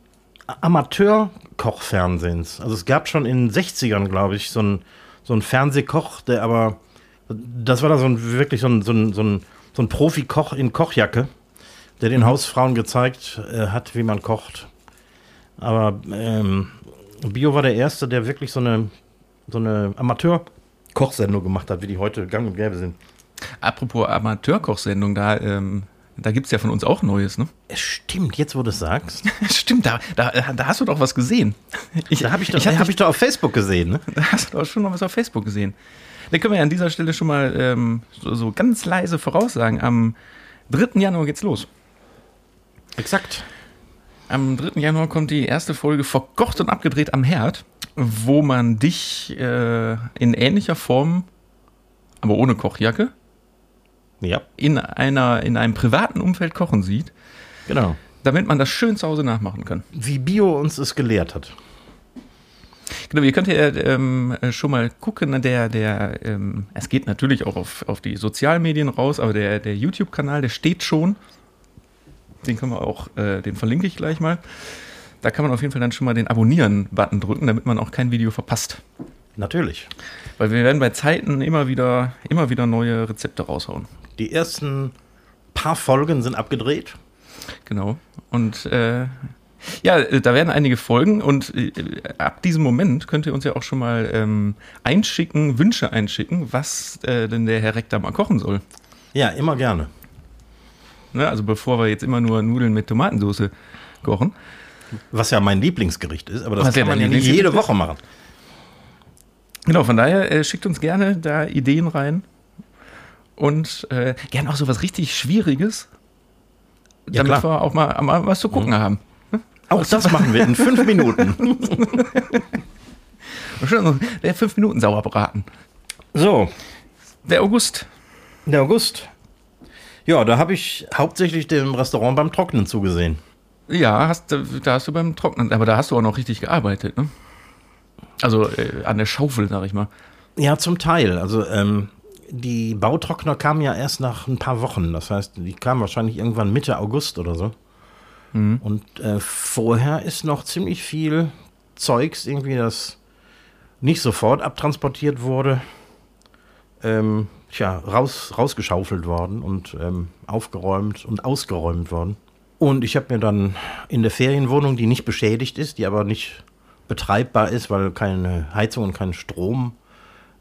Amateur-Kochfernsehens. Also es gab schon in den 60ern, glaube ich, so einen so einen Fernsehkoch, der aber, das war da so ein wirklich so ein, so ein, so ein, so ein Profikoch in Kochjacke, der den Hausfrauen gezeigt äh, hat, wie man kocht. Aber ähm, Bio war der Erste, der wirklich so eine, so eine Amateur-Kochsendung gemacht hat, wie die heute gang und gäbe sind. Apropos Amateurkochsendung, da, ähm, da gibt es ja von uns auch Neues, ne? Es stimmt, jetzt wo du es sagst. [LAUGHS] Stimmt, da, da, da hast du doch was gesehen. Ich, Da habe ich, doch- ich hab ich doch auf Facebook gesehen, ne? Da hast du doch schon noch was auf Facebook gesehen. Da können wir ja an dieser Stelle schon mal ähm, so, so ganz leise voraussagen. Am 3. Januar geht's los. Exakt. Am 3. Januar kommt die erste Folge verkocht und abgedreht am Herd, wo man dich äh, in ähnlicher Form, aber ohne Kochjacke, Ja, in, einer, in einem privaten Umfeld kochen sieht, genau. damit man das schön zu Hause nachmachen kann. Wie Bio uns es gelehrt hat. Genau, ihr könnt ja ähm, schon mal gucken, der, der, ähm, es geht natürlich auch auf, auf die Sozialmedien raus, aber der, der YouTube-Kanal, der steht schon. Den können wir auch, äh, den verlinke ich gleich mal. Da kann man auf jeden Fall dann schon mal den Abonnieren-Button drücken, damit man auch kein Video verpasst. Natürlich. Weil wir werden bei Zeiten immer wieder, immer wieder neue Rezepte raushauen. Die ersten paar Folgen sind abgedreht. Genau. Und äh, ja, da werden einige Folgen und äh, ab diesem Moment könnt ihr uns ja auch schon mal ähm, einschicken, Wünsche einschicken, was äh, denn der Herr Rektor mal kochen soll. Ja, immer gerne. Ne? Also bevor wir jetzt immer nur Nudeln mit Tomatensauce kochen. Was ja mein Lieblingsgericht ist, aber das Was ja kann man dein ja nicht jede? Woche machen. Genau, von daher äh, schickt uns gerne da Ideen rein. Und äh, gern auch so was richtig Schwieriges, Ja, damit klar. wir auch mal, mal was zu gucken haben. Auch das machen wir in fünf Minuten. Schön, Der 5 Minuten Sauerbraten. So, Der August. der August. Ja, da habe ich hauptsächlich dem Restaurant beim Trocknen zugesehen. Ja, hast, du- da hast du beim Trocknen, aber da hast du auch noch richtig gearbeitet, ne? Also äh, an der Schaufel, sag ich mal. Ja, zum Teil. Also ähm, die Bautrockner kamen ja erst nach ein paar Wochen. Das heißt, die kamen wahrscheinlich irgendwann Mitte August oder so. Und äh, vorher ist noch ziemlich viel Zeugs irgendwie, das nicht sofort abtransportiert wurde, ähm, tja, raus, rausgeschaufelt worden und ähm, aufgeräumt und ausgeräumt worden. Und ich habe mir dann in der Ferienwohnung, die nicht beschädigt ist, die aber nicht betreibbar ist, weil keine Heizung und kein Strom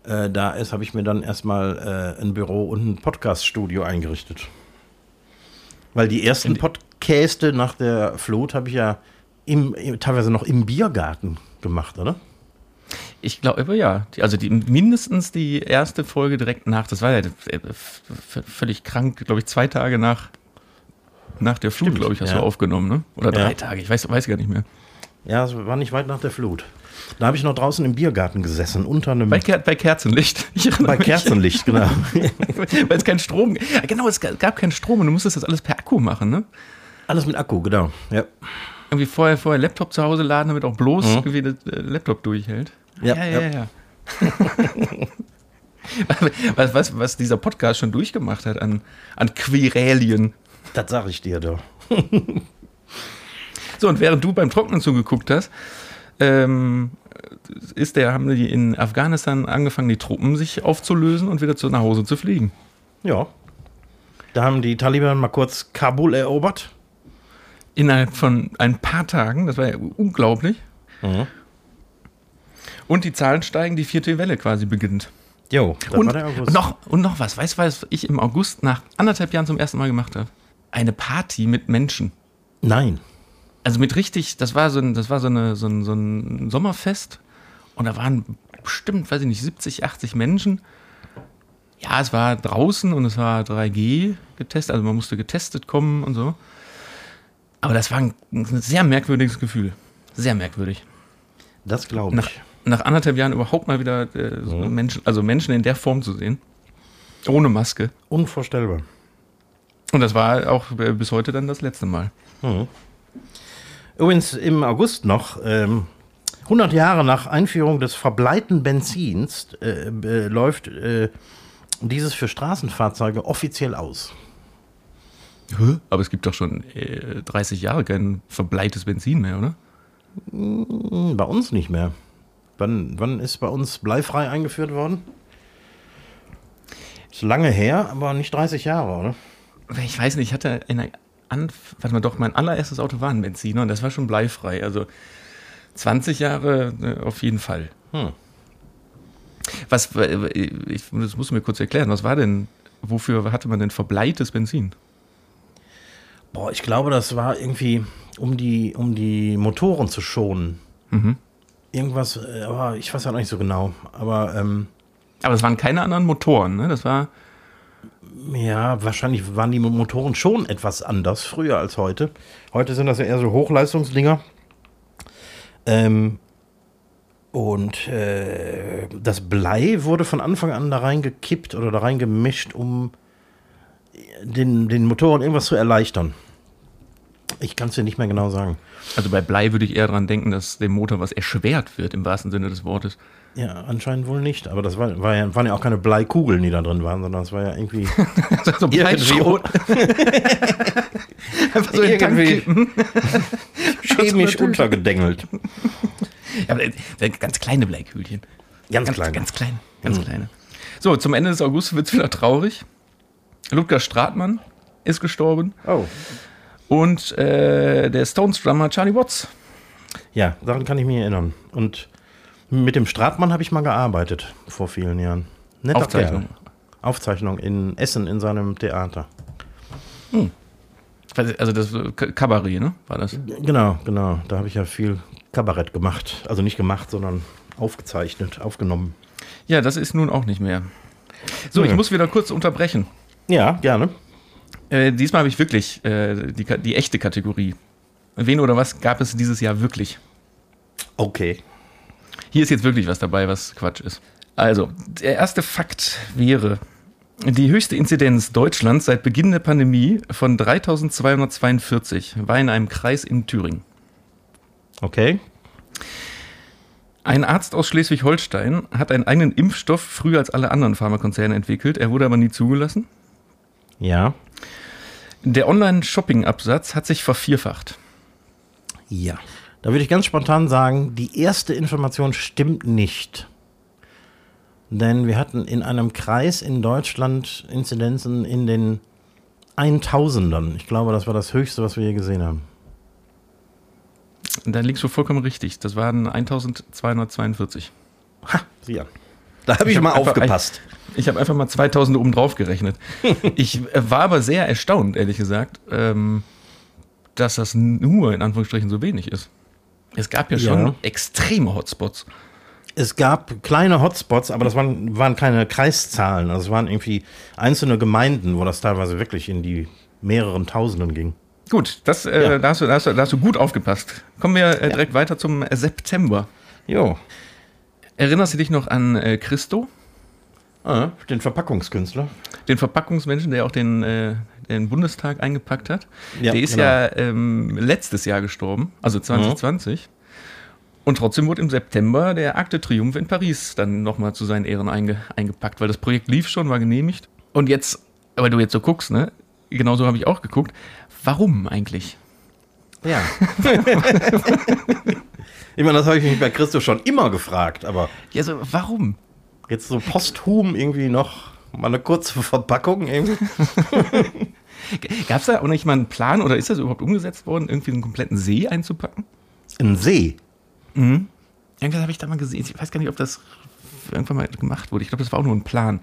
äh, da ist, habe ich mir dann erstmal äh, ein Büro und ein Podcaststudio eingerichtet. Weil die ersten Podcaste nach der Flut habe ich ja im, teilweise noch im Biergarten gemacht, oder? Ich glaube, ja. Also die, mindestens die erste Folge direkt nach, das war ja äh, völlig krank, glaube ich, zwei Tage nach, nach der Flut, glaube ich, hast ja. du aufgenommen, ne? Oder drei Ja. Tage, ich weiß, weiß gar nicht mehr. Ja, es war nicht weit nach der Flut. Da habe ich noch draußen im Biergarten gesessen, unter einem. Bei, Ker bei Kerzenlicht. [LAUGHS] Bei mich. Kerzenlicht, genau. [LAUGHS] Weil es keinen Strom ja, Genau, es gab keinen Strom und du musstest das alles per Akku machen, ne? Alles mit Akku, genau. Ja. Irgendwie vorher, vorher Laptop zu Hause laden, damit auch bloß irgendwie der äh, Laptop durchhält. Ja, ja, ja. ja. [LAUGHS] was, was, was dieser Podcast schon durchgemacht hat an, an Querelien. Das sage ich dir doch. So, und während du beim Trocknen zugeguckt hast, ähm, ist der, haben die in Afghanistan angefangen, die Truppen sich aufzulösen und wieder zu nach Hause zu fliegen. Ja. Da haben die Taliban mal kurz Kabul erobert. Innerhalb von ein paar Tagen, das war ja unglaublich. Mhm. Und die Zahlen steigen, die vierte Welle quasi beginnt. Jo, das Und war der August. noch, und noch was, weißt du, was ich im August nach anderthalb Jahren zum ersten Mal gemacht habe? Eine Party mit Menschen. Nein. Also mit richtig, das war so ein, das war so, eine, so, ein, so ein Sommerfest und da waren bestimmt, weiß ich nicht, 70, 80 Menschen. Ja, es war draußen und es war 3G getestet, also man musste getestet kommen und so. Aber das war ein, ein sehr merkwürdiges Gefühl. Sehr merkwürdig. Das glaube Nach, ich. nach anderthalb Jahren überhaupt mal wieder äh, so Menschen, also Menschen in der Form zu sehen. Ohne Maske. Unvorstellbar. Und das war auch äh, bis heute dann das letzte Mal. Übrigens im August noch, ähm, 100 Jahre nach Einführung des verbleiten Benzins, äh, äh, läuft äh, dieses für Straßenfahrzeuge offiziell aus. Aber es gibt doch schon äh, 30 Jahre kein verbleites Benzin mehr, oder? Hm, Bei uns nicht mehr. Wann, wann ist bei uns bleifrei eingeführt worden? Ist lange her, aber nicht 30 Jahre, oder? Ich weiß nicht, ich hatte in der Anf warte mal doch, mein allererstes Auto war ein Benziner und das war schon bleifrei. Also 20 Jahre äh, auf jeden Fall. Hm. Was, äh, ich, das musst du mir kurz erklären, was war denn, wofür hatte man denn verbleites Benzin? Boah, ich glaube, das war irgendwie, um die, um die Motoren zu schonen. Irgendwas, äh, aber ich weiß ja noch nicht so genau. Aber ähm, Aber es waren keine anderen Motoren, ne? Das war, ja, wahrscheinlich waren die Motoren schon etwas anders früher als heute. Heute sind das ja eher so Hochleistungsdinger. Ähm, und äh, das Blei wurde von Anfang an da reingekippt oder da reingemischt, um den, den Motoren irgendwas zu erleichtern. Ich kann es dir nicht mehr genau sagen. also bei Blei würde ich eher daran denken, dass dem Motor was erschwert wird, im wahrsten Sinne des Wortes. Ja, anscheinend wohl nicht. Aber das war, war ja, waren ja auch keine Bleikugeln, die da drin waren, sondern es war ja irgendwie [LAUGHS] so Irgendwie- Bleischrot. [LAUGHS] Einfach so Irgendwie- chemisch [LAUGHS] untergedengelt. Ja, aber, äh, ganz kleine Bleikügelchen. Ganz, Ganz klein. Ganz klein, ganz kleine. So, zum Ende des August wird es wieder traurig. Ludger Stratmann ist gestorben Oh. Und äh, der Stones-Drummer Charlie Watts. Ja, daran kann ich mich erinnern. Und mit dem Stratmann habe ich mal gearbeitet vor vielen Jahren. Netter Aufzeichnung. Kerl. Aufzeichnung in Essen in seinem Theater. Also das äh, Kabarett, ne? War das? Genau, genau. Da habe ich ja viel Kabarett gemacht. Also nicht gemacht, sondern aufgezeichnet, aufgenommen. Ja, das ist nun auch nicht mehr. So, ich Nö. muss wieder kurz unterbrechen. Ja, gerne. Äh, diesmal habe ich wirklich äh, die, die echte Kategorie. Wen oder was gab es dieses Jahr wirklich? Okay. Hier ist jetzt wirklich was dabei, was Quatsch ist. Also, der erste Fakt wäre, die höchste Inzidenz Deutschlands seit Beginn der Pandemie von 3242 war in einem Kreis in Thüringen. Okay. Ein Arzt aus Schleswig-Holstein hat einen eigenen Impfstoff früher als alle anderen Pharmakonzerne entwickelt. Er wurde aber nie zugelassen. Ja. Der Online-Shopping-Absatz hat sich vervierfacht. Ja. Da würde ich ganz spontan sagen, die erste Information stimmt nicht. Denn wir hatten in einem Kreis in Deutschland Inzidenzen in den Eintausendern. Ich glaube, das war das Höchste, was wir je gesehen haben. Da liegst du vollkommen richtig. Das waren 1242. Ha, sieh an. Da habe ich, hab mal aufgepasst. Ich habe einfach mal 2000 oben drauf gerechnet. [LAUGHS] Ich äh, war aber sehr erstaunt, ehrlich gesagt, ähm, dass das nur in Anführungsstrichen so wenig ist. Es gab ja schon Ja. extreme Hotspots. Es gab kleine Hotspots, aber das waren, waren keine Kreiszahlen. Also es waren irgendwie einzelne Gemeinden, wo das teilweise wirklich in die mehreren Tausenden ging. Gut, das, äh, Ja. da, hast du, da, hast du, da hast du gut aufgepasst. Kommen wir äh, direkt weiter zum September. Jo, Erinnerst du dich noch an äh, Christo, ah, den Verpackungskünstler. den Verpackungsmenschen, der auch den, äh, den Bundestag eingepackt hat? Ja, der ist genau. ja ähm, letztes Jahr gestorben, also 2020. Und trotzdem wurde im September der Arc de Triomphe in Paris dann nochmal zu seinen Ehren einge, eingepackt, weil das Projekt lief schon, war genehmigt. Und jetzt, aber du jetzt so guckst, ne? Genauso habe ich auch geguckt. Warum eigentlich? Ja. [LAUGHS] [LAUGHS] ich meine, das habe ich mich bei Christo schon immer gefragt, aber Ja, so, warum? jetzt so posthum irgendwie noch mal eine kurze Verpackung irgendwie. [LAUGHS] Gab es da auch nicht mal einen Plan oder ist das überhaupt umgesetzt worden, irgendwie einen kompletten See einzupacken? Ein See. Irgendwas habe ich da mal gesehen. Ich weiß gar nicht, ob das irgendwann mal gemacht wurde. Ich glaube, das war auch nur ein Plan.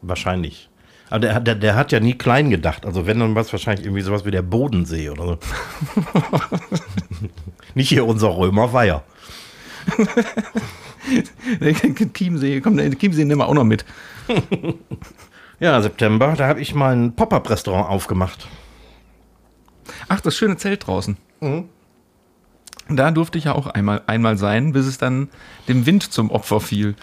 Wahrscheinlich. Aber der, der, der hat ja nie klein gedacht. Also wenn dann was wahrscheinlich irgendwie sowas wie der Bodensee oder so. [LAUGHS] Nicht hier unser Römerweiher. Chiemsee, komm, den Chiemsee nehmen wir auch noch mit. Ja, September, da habe ich mal ein Pop-Up-Restaurant aufgemacht. Ach, das schöne Zelt draußen. Da durfte ich ja auch einmal, einmal sein, bis es dann dem Wind zum Opfer fiel.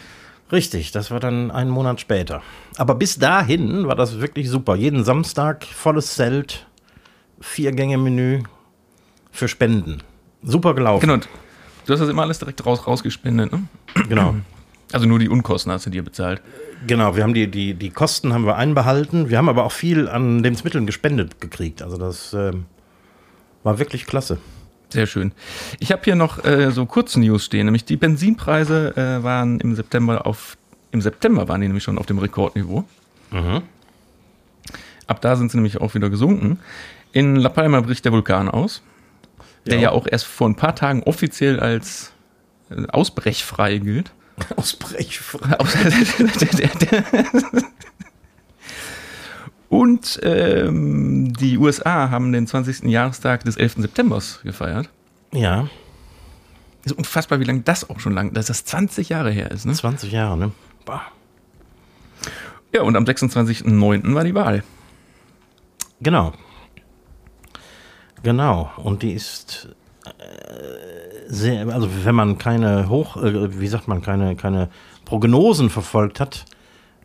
Richtig, das war dann einen Monat später. Aber bis dahin war das wirklich super. Jeden Samstag volles Zelt, Vier-Gänge-Menü für Spenden. Super gelaufen. Genau. Du hast das immer alles direkt raus, rausgespendet, ne? Genau. [CLEARS THROAT] Also nur die Unkosten hast du dir bezahlt. Genau, wir haben die, die, die Kosten haben wir einbehalten. Wir haben aber auch viel an Lebensmitteln gespendet gekriegt. Also das ähm, war wirklich klasse. Sehr schön. Ich habe hier noch äh, so Kurznews stehen, nämlich die Benzinpreise äh, waren im September auf im September waren die nämlich schon auf dem Rekordniveau. Ab da sind sie nämlich auch wieder gesunken. In La Palma bricht der Vulkan aus, der Ja. ja, auch erst vor ein paar Tagen offiziell als äh, ausbrechfrei gilt. [LAUGHS] Ausbrechfrei. Aus- [LAUGHS] Und ähm, die USA haben den 20. Jahrestag des 11. Septembers gefeiert. Ja, Ist unfassbar, wie lange das auch schon lang, dass das 20 Jahre her ist. Ne? 20 Jahre, ne? Bah. Ja, und am 26.09. war die Wahl. Genau. Genau. Und die ist äh, sehr, also wenn man keine Hoch, äh, wie sagt man, keine, keine Prognosen verfolgt hat,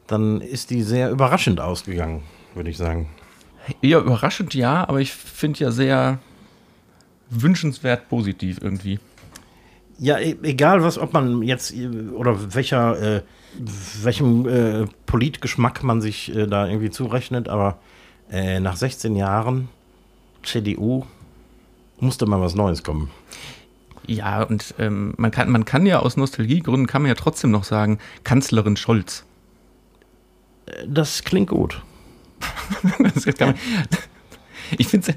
dann ist die sehr überraschend ausgegangen, würde ich sagen. Eher überraschend, ja, aber ich finde ja sehr wünschenswert positiv irgendwie. Ja, e egal was, ob man jetzt äh, oder welcher, äh, welchem äh, Politgeschmack man sich äh, da irgendwie zurechnet, aber äh, nach 16 Jahren CDU musste mal was Neues kommen. Ja, und ähm, man, kann, man kann ja aus Nostalgiegründen, kann man ja trotzdem noch sagen, Kanzlerin Scholz. Äh, Das klingt gut. [LAUGHS] Man, ich finde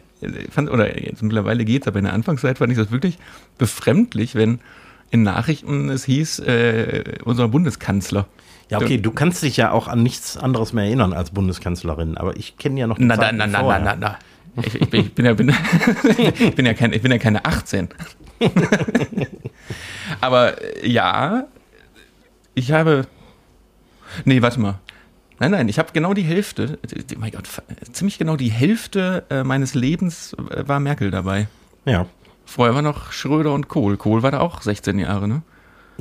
fand, oder jetzt mittlerweile geht's, aber in der Anfangszeit fand ich das wirklich befremdlich, wenn in Nachrichten es hieß, äh, unser Bundeskanzler. Ja, okay, du kannst dich ja auch an nichts anderes mehr erinnern als Bundeskanzlerin, aber ich kenne ja noch die Na, na, Zeiten na, na, na, vorher. na, na. Ich, ich, bin, ich, bin ja, bin, [LAUGHS] ich, bin ja kein, ich bin ja keine 18. [LAUGHS] Aber ja, ich habe. Nee, warte mal. Nein, nein, ich habe genau die Hälfte, äh, mein Gott, ziemlich genau die Hälfte äh, meines Lebens äh, war Merkel dabei. Ja, Vorher war noch Schröder und Kohl. Kohl war da auch 16 Jahre, ne?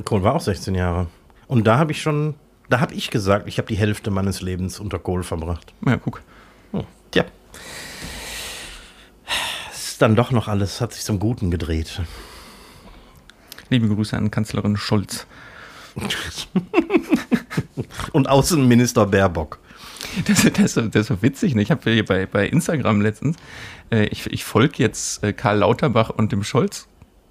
Kohl war auch 16 Jahre. Und da habe ich schon, da habe ich gesagt, ich habe die Hälfte meines Lebens unter Kohl verbracht. Ja, guck. Hm. Tja. Es ist dann doch noch alles, hat sich zum Guten gedreht. Liebe Grüße an Kanzlerin Scholz. [LAUGHS] Und Außenminister Baerbock. Das, das, das ist so witzig. Ne? Ich habe hier bei, bei Instagram letztens, äh, ich, ich folge jetzt äh, Karl Lauterbach und dem Scholz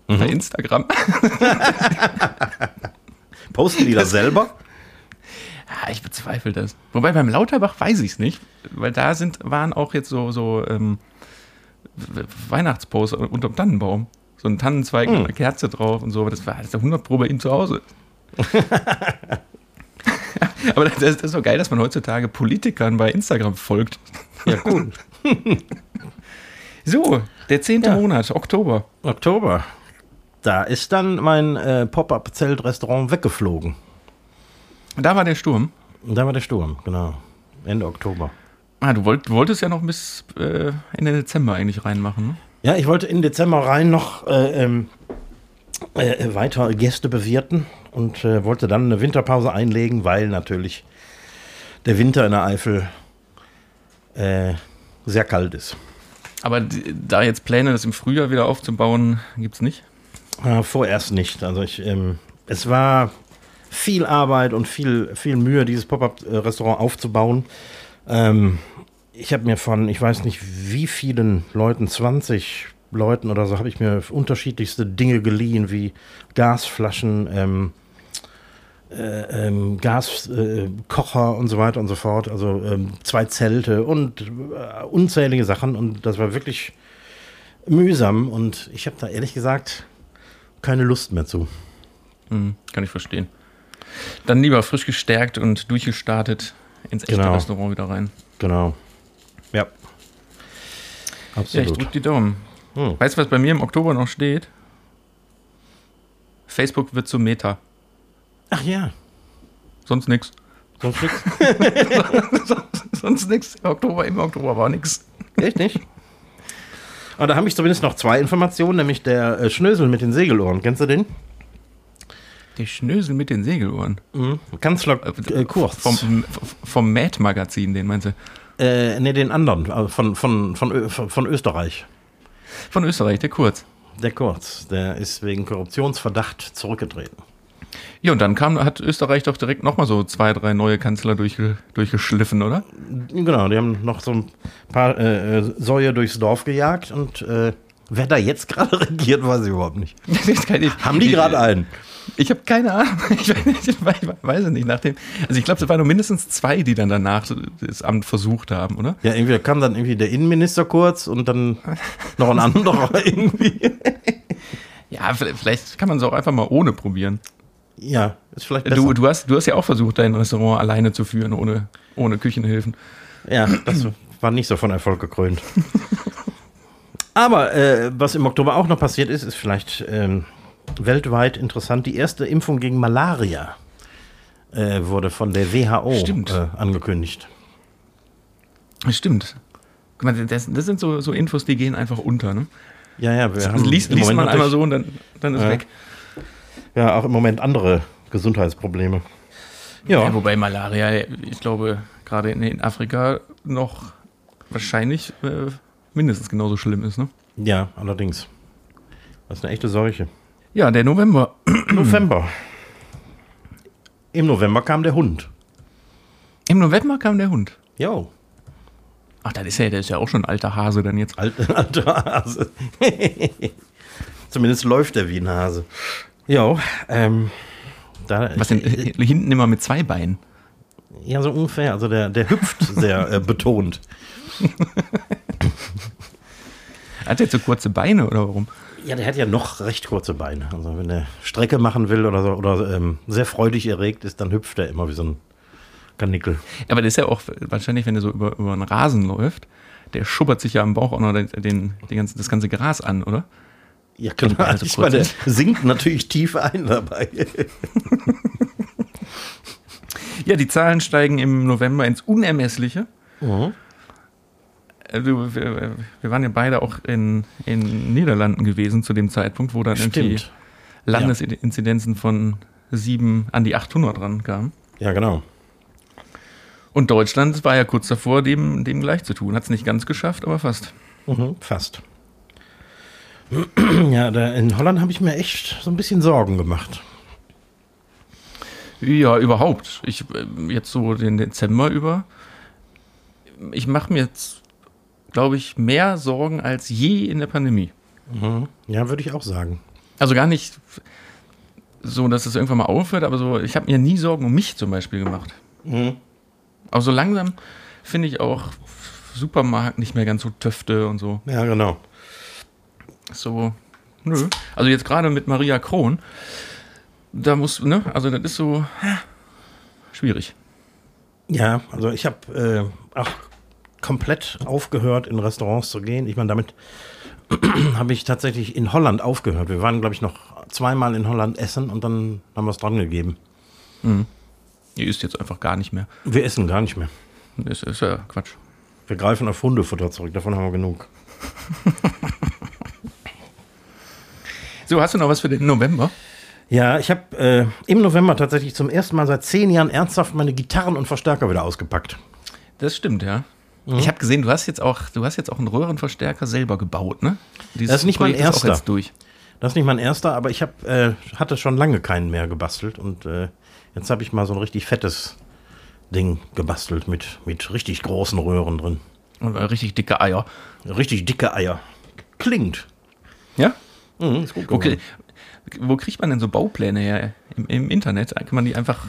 bei Instagram. [LAUGHS] Posten die das selber? Ja, ich bezweifle das. Wobei beim Lauterbach weiß ich es nicht, weil da sind, waren auch jetzt so, so ähm, Weihnachtsposts unterm Tannenbaum. So ein Tannenzweig mit einer Kerze drauf und so. Das war das ist ja 100 Pro bei ihm zu Hause. [LAUGHS] Aber das, das ist so geil, dass man heutzutage Politikern bei Instagram folgt. Ja, gut. So, der zehnte Ja. Monat, Oktober. Oktober. da ist dann mein äh, Pop-Up-Zelt-Restaurant weggeflogen. Da war der Sturm. Da war der Sturm, genau. Ende Oktober. Ah, du wollt, wolltest ja noch bis äh, Ende Dezember eigentlich reinmachen, ne? Ja, ich wollte in Dezember rein noch äh, ähm, äh, weiter Gäste bewirten und äh, wollte dann eine Winterpause einlegen, weil natürlich der Winter in der Eifel äh, sehr kalt ist. Aber die, da jetzt Pläne, das im Frühjahr wieder aufzubauen, gibt es nicht? Äh, vorerst nicht. Also ich, ähm, es war viel Arbeit und viel, viel Mühe, dieses Pop-up-Restaurant aufzubauen. Ähm, ich habe mir von, ich weiß nicht wie vielen Leuten, 20 Leuten oder so, habe ich mir unterschiedlichste Dinge geliehen, wie Gasflaschen, ähm, äh, ähm, Gaskocher und so weiter und so fort. Also ähm, zwei Zelte und äh, unzählige Sachen. Und das war wirklich mühsam. Und ich habe da ehrlich gesagt keine Lust mehr zu. Hm, kann ich verstehen. Dann lieber frisch gestärkt und durchgestartet ins echte Genau. Restaurant wieder rein. Genau. Ja. Ja, ich Absolut. drück die Daumen. Hm. Weißt du, was bei mir im Oktober noch steht? Facebook wird zum Meta. Ach ja. Sonst nix. Sonst nichts? [LAUGHS] Sonst nix. Im Oktober, im Oktober war nix. Echt nicht? Aber da habe ich zumindest noch zwei Informationen, nämlich der äh, Schnösel mit den Segelohren. Kennst du den? Der Schnösel mit den Segelohren. Mhm. Kanzler äh, Kurz. Vom, vom Mad-Magazin, den meinst du? äh, nee, den anderen, also von, von, von, von Österreich. Von Österreich, der Kurz. Der Kurz, der ist wegen Korruptionsverdacht zurückgetreten. Ja, und dann kam, hat Österreich doch direkt nochmal so zwei, drei neue Kanzler durchge, durchgeschliffen, oder? Genau, die haben noch so ein paar äh, äh, Säue durchs Dorf gejagt und äh, wer da jetzt [LAUGHS] gerade regiert, weiß ich überhaupt nicht. [LAUGHS] Haben die gerade einen? Ich habe keine Ahnung. [LAUGHS] Ich weiß, nicht, ich weiß es nicht. Nach dem, also ich glaube, es waren nur mindestens zwei, die dann danach das Amt versucht haben, oder? Ja, irgendwie kam dann irgendwie der Innenminister kurz und dann noch ein anderer [LAUGHS] irgendwie. Ja, vielleicht- vielleicht kann man es auch einfach mal ohne probieren. Ja, ist vielleicht besser. Du, du, hast, du hast ja auch versucht, dein Restaurant alleine zu führen, ohne, ohne Küchenhilfen. Ja, das war nicht so von Erfolg gekrönt. [LAUGHS] Aber äh, was im Oktober auch noch passiert ist, ist vielleicht ähm, weltweit interessant. Die erste Impfung gegen Malaria äh, wurde von der WHO äh, angekündigt. Stimmt. Das, das sind so, so Infos, die gehen einfach unter. Ne? Ja, ja, wir Das haben liest, liest man einmal so und dann, dann ist Ja. weg. Ja, auch im Moment andere Gesundheitsprobleme. Ja, Ja, wobei Malaria, ich glaube, gerade in, in Afrika noch wahrscheinlich äh, mindestens genauso schlimm ist. Ne? ja, allerdings. Das ist eine echte Seuche. Ja, der November. November. Im November kam der Hund. Im November kam der Hund. Jo, Ach, das ist ja, der ist ja auch schon ein alter Hase dann jetzt. Alter, [LAUGHS] alter Hase. [LAUGHS] Zumindest läuft er wie ein Hase. Jo, ähm, da, Was denn, äh, hinten immer mit zwei Beinen. ja, so ungefähr. Also der, der hüpft [LAUGHS] sehr äh, betont. Hat der so kurze Beine oder warum? Ja, der hat ja noch recht kurze Beine. Also wenn er Strecke machen will oder so oder ähm, sehr freudig erregt ist, dann hüpft er immer wie so ein Kanickel. Aber das ist ja auch wahrscheinlich, wenn der so über, über einen Rasen läuft, der schubbert sich ja am Bauch auch noch den, den, den ganzen, das ganze Gras an, oder? Ja, genau. Also ich meine, der sinkt natürlich tief ein dabei. [LAUGHS] Ja, die Zahlen steigen im November ins Unermessliche. Mhm. Äh, du, wir, wir waren ja beide auch in in Niederlanden gewesen zu dem Zeitpunkt, wo dann irgendwie Stimmt. Landesinzidenzen von 7 an die 800 rankamen. Ja, genau. Und Deutschland war ja kurz davor, dem, dem gleich zu tun. Hat es nicht ganz geschafft, aber fast. Mhm, fast. [CLEARS THROAT] Ja, da in Holland habe ich mir echt so ein bisschen Sorgen gemacht. Ja, überhaupt. Ich äh, jetzt so den Dezember über. Ich mache mir jetzt, glaube ich, mehr Sorgen als je in der Pandemie. Mhm. Ja, würde ich auch sagen. Also gar nicht so, dass es irgendwann mal aufhört, aber so, ich habe mir nie Sorgen um mich zum Beispiel gemacht. Mhm. Aber so langsam finde ich auch Supermarkt nicht mehr ganz so Töfte und so. Ja, genau. So, nö. Also jetzt gerade mit Maria Kron, da muss, ne, also das ist so schwierig. Ja, also ich habe äh, auch komplett aufgehört, in Restaurants zu gehen. Ich meine, damit [CLEARS THROAT] habe ich tatsächlich in Holland aufgehört. Wir waren, glaube ich, noch zweimal in Holland essen und dann haben wir es dran gegeben. Ihr isst jetzt einfach gar nicht mehr. Wir essen gar nicht mehr. Das ist ja Quatsch. Wir greifen auf Hundefutter zurück, davon haben wir genug. [LAUGHS] So, hast du noch was für den November? Ja, ich habe äh, im November tatsächlich zum ersten Mal seit zehn Jahren ernsthaft meine Gitarren und Verstärker wieder ausgepackt. Das stimmt, ja. Ich habe gesehen, du hast jetzt auch, du hast jetzt auch einen Röhrenverstärker selber gebaut, ne? Dieses Das ist nicht mein Projekt Ist erster. jetzt durch. Das ist nicht mein erster, aber ich hab, äh, hatte schon lange keinen mehr gebastelt und äh, jetzt habe ich mal so ein richtig fettes Ding gebastelt mit, mit richtig großen Röhren drin. Und war richtig dicke Eier. Richtig dicke Eier. Klingt. Ja? Mhm, ist gut Okay. Wo kriegt man denn so Baupläne her? Im, im Internet? Kann man die einfach.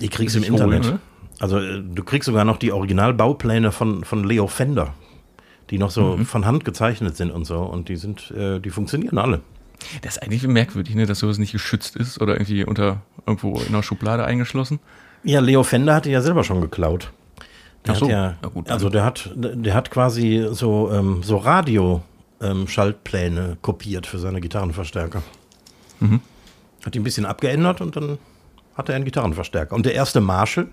Die kriegst du im holen, Internet. ne? Also äh, du kriegst sogar noch die Originalbaupläne von, von Leo Fender, die noch so Mhm. von Hand gezeichnet sind und so. Und die sind, äh, die funktionieren alle. Das ist eigentlich merkwürdig, ne, dass sowas nicht geschützt ist oder irgendwie unter irgendwo in einer Schublade eingeschlossen. Ja, Leo Fender hatte ja selber schon geklaut. Der Ach so. hat ja, Ja, gut, also der hat, der hat quasi so, ähm, so Radio-Schaltpläne kopiert für seine Gitarrenverstärker. Mhm. Hat die ein bisschen abgeändert und dann hatte er einen Gitarrenverstärker. Und der erste Marshall,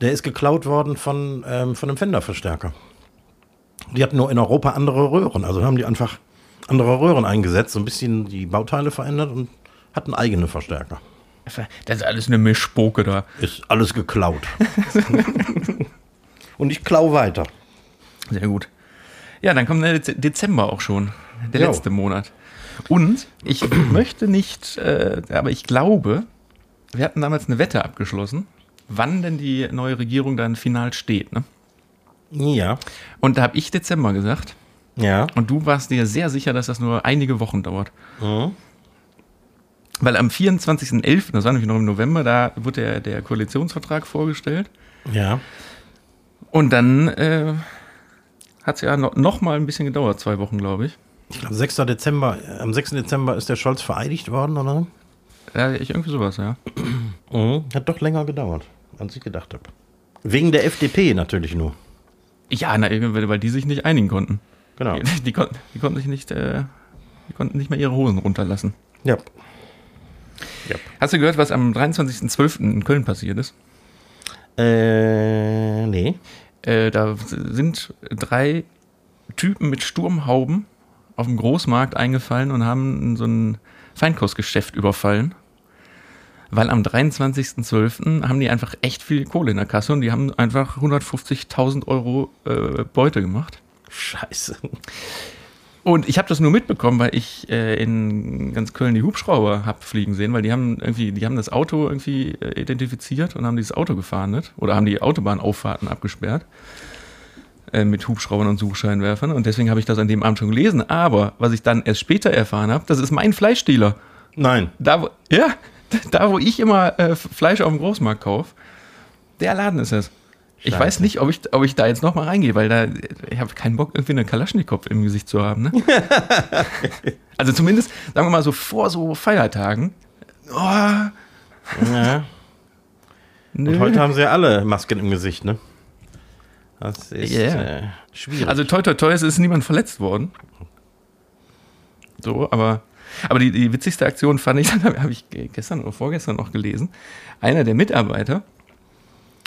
der ist geklaut worden von, ähm, von einem Fender-Verstärker. Die hatten nur in Europa andere Röhren. Also haben die einfach andere Röhren eingesetzt, so ein bisschen die Bauteile verändert und hatten eigene Verstärker. Das ist alles eine Mischpoke da. Ist alles geklaut. [LAUGHS] Und ich klau weiter. Sehr gut. Ja, dann kommt der Dez- Dezember auch schon. Der Jo. letzte Monat. Und ich möchte nicht, äh, aber ich glaube, wir hatten damals eine Wette abgeschlossen, wann denn die neue Regierung dann final steht. Ne? Ja. Und da habe ich Dezember gesagt. Ja. Und du warst dir sehr sicher, dass das nur einige Wochen dauert. Mhm. Weil am 24.11., das war nämlich noch im November, da wurde der, der Koalitionsvertrag vorgestellt. Ja. Und dann äh, hat es ja noch, noch mal ein bisschen gedauert, zwei Wochen, glaube ich. Ich glaube, 6. Dezember, äh, am 6. Dezember ist der Scholz vereidigt worden, oder? Ja, ich, irgendwie sowas, ja. Mhm. Hat doch länger gedauert, als ich gedacht habe. Wegen der FDP natürlich nur. Ja, na, irgendwie, weil die sich nicht einigen konnten. Genau. Die, die, konnten, die konnten sich nicht, äh, die konnten nicht mehr ihre Hosen runterlassen. Ja. Hast du gehört, was am 23.12. in Köln passiert ist? Äh, nee. Äh, da sind drei Typen mit Sturmhauben auf dem Großmarkt eingefallen und haben so ein Feinkostgeschäft überfallen. Weil am 23.12. haben die einfach echt viel Kohle in der Kasse und die haben einfach 150.000 Euro äh, Beute gemacht. Scheiße. Und ich habe das nur mitbekommen, weil ich äh, in ganz Köln die Hubschrauber hab fliegen sehen, weil die haben irgendwie, die haben das Auto irgendwie äh, identifiziert und haben dieses Auto gefahndet oder haben die Autobahnauffahrten abgesperrt äh, mit Hubschraubern und Suchscheinwerfern. Und deswegen habe ich das an dem Abend schon gelesen. Aber was ich dann erst später erfahren habe, das ist mein Fleischdealer. Nein. Da, ja, [LAUGHS] da wo ich immer äh, Fleisch auf dem Großmarkt kaufe, der Laden ist es. Ich Scheiße. weiß nicht, ob ich, ob ich da jetzt nochmal reingehe, weil da, ich habe keinen Bock, irgendwie eine Kalaschnikow im Gesicht zu haben. Ne? [LAUGHS] also zumindest, sagen wir mal so vor so Feiertagen. Oh, Ja. nö. Und heute haben sie ja alle Masken im Gesicht, ne? Das ist Ja. äh, schwierig. Also toi toi toi, es ist niemand verletzt worden. So, aber, aber die, die witzigste Aktion fand ich, [LAUGHS] dann habe ich gestern oder vorgestern noch gelesen. Einer der Mitarbeiter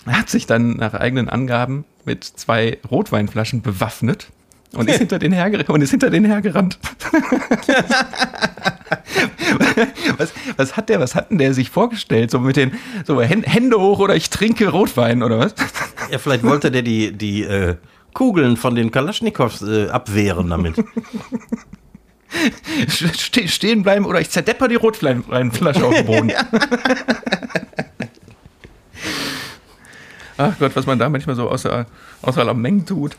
hat sich dann nach eigenen Angaben mit zwei Rotweinflaschen bewaffnet und ist [LAUGHS] hinter den hergerannt. Und ist hinter den hergerannt. [LAUGHS] was, was hat der, was hat denn der sich vorgestellt? So mit den so Hän- Hände hoch oder ich trinke Rotwein oder was? ja, vielleicht wollte der die, die äh, Kugeln von den Kalaschnikows äh, abwehren damit. Ste stehen bleiben oder ich zerdepper die Rotweinflasche auf den Boden. [LAUGHS] Ach Gott, was man da manchmal so außer, außer aller Mengen tut.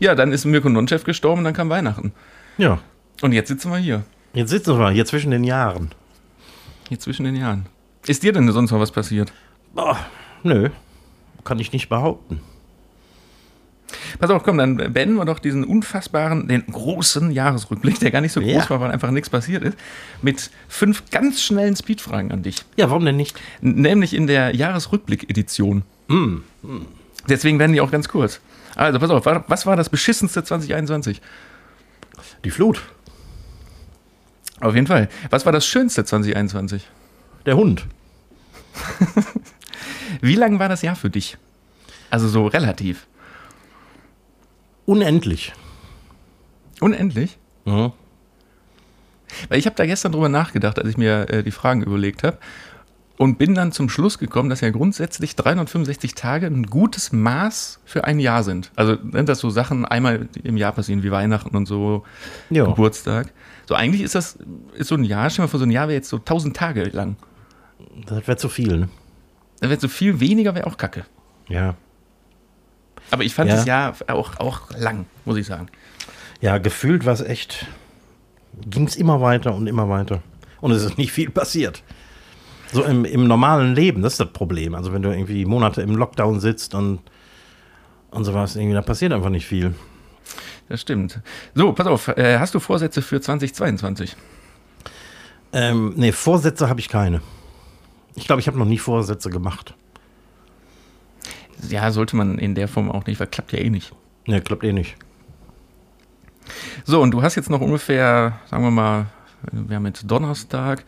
Ja, dann ist Mirko Nonchef gestorben, dann kam Weihnachten. ja. Und jetzt sitzen wir hier, Jetzt sitzen wir hier zwischen den Jahren. hier zwischen den Jahren. Ist dir denn sonst noch was passiert? Boah, nö. Kann ich nicht behaupten. Pass auf, komm, dann beenden wir doch diesen unfassbaren, den großen Jahresrückblick, der gar nicht so groß Ja. war, weil einfach nichts passiert ist, mit fünf ganz schnellen Speedfragen an dich. Ja, warum denn nicht? Nämlich in der Jahresrückblick-Edition. Deswegen werden die auch ganz kurz. Also, pass auf, wa- was war das beschissenste 2021? Die Flut. Auf jeden Fall. Was war das Schönste 2021? Der Hund. [LAUGHS] Wie lang war das Jahr für dich? Also so relativ. Unendlich. Unendlich? Mhm. Weil ich habe da gestern drüber nachgedacht, als ich mir äh, die Fragen überlegt habe. Und bin dann zum Schluss gekommen, dass ja grundsätzlich 365 Tage ein gutes Maß für ein Jahr sind. Also, ne, dass so Sachen einmal im Jahr passieren, wie Weihnachten und so, Ja. Geburtstag. So, eigentlich ist das, ist so ein Jahr, stell mal vor, so ein Jahr wäre jetzt so 1000 Tage lang. Das wäre zu viel, ne? Da wäre so viel weniger, wäre auch kacke. Ja. Aber ich fand Ja. das Jahr auch, auch lang, muss ich sagen. Ja, gefühlt war es echt. Ging es immer weiter und immer weiter. Und es ist nicht viel passiert. So im, im normalen Leben, das ist das Problem. Also, wenn du irgendwie Monate im Lockdown sitzt und, und sowas, irgendwie, da passiert einfach nicht viel. Das stimmt. So, pass auf, äh, hast du Vorsätze für 2022? Ähm, nee, Vorsätze habe ich keine. Ich glaube, ich habe noch nie Vorsätze gemacht. Ja, sollte man in der Form auch nicht, weil klappt ja eh nicht. Nee, klappt eh nicht. So, und du hast jetzt noch ungefähr, sagen wir mal, wir haben jetzt Donnerstag.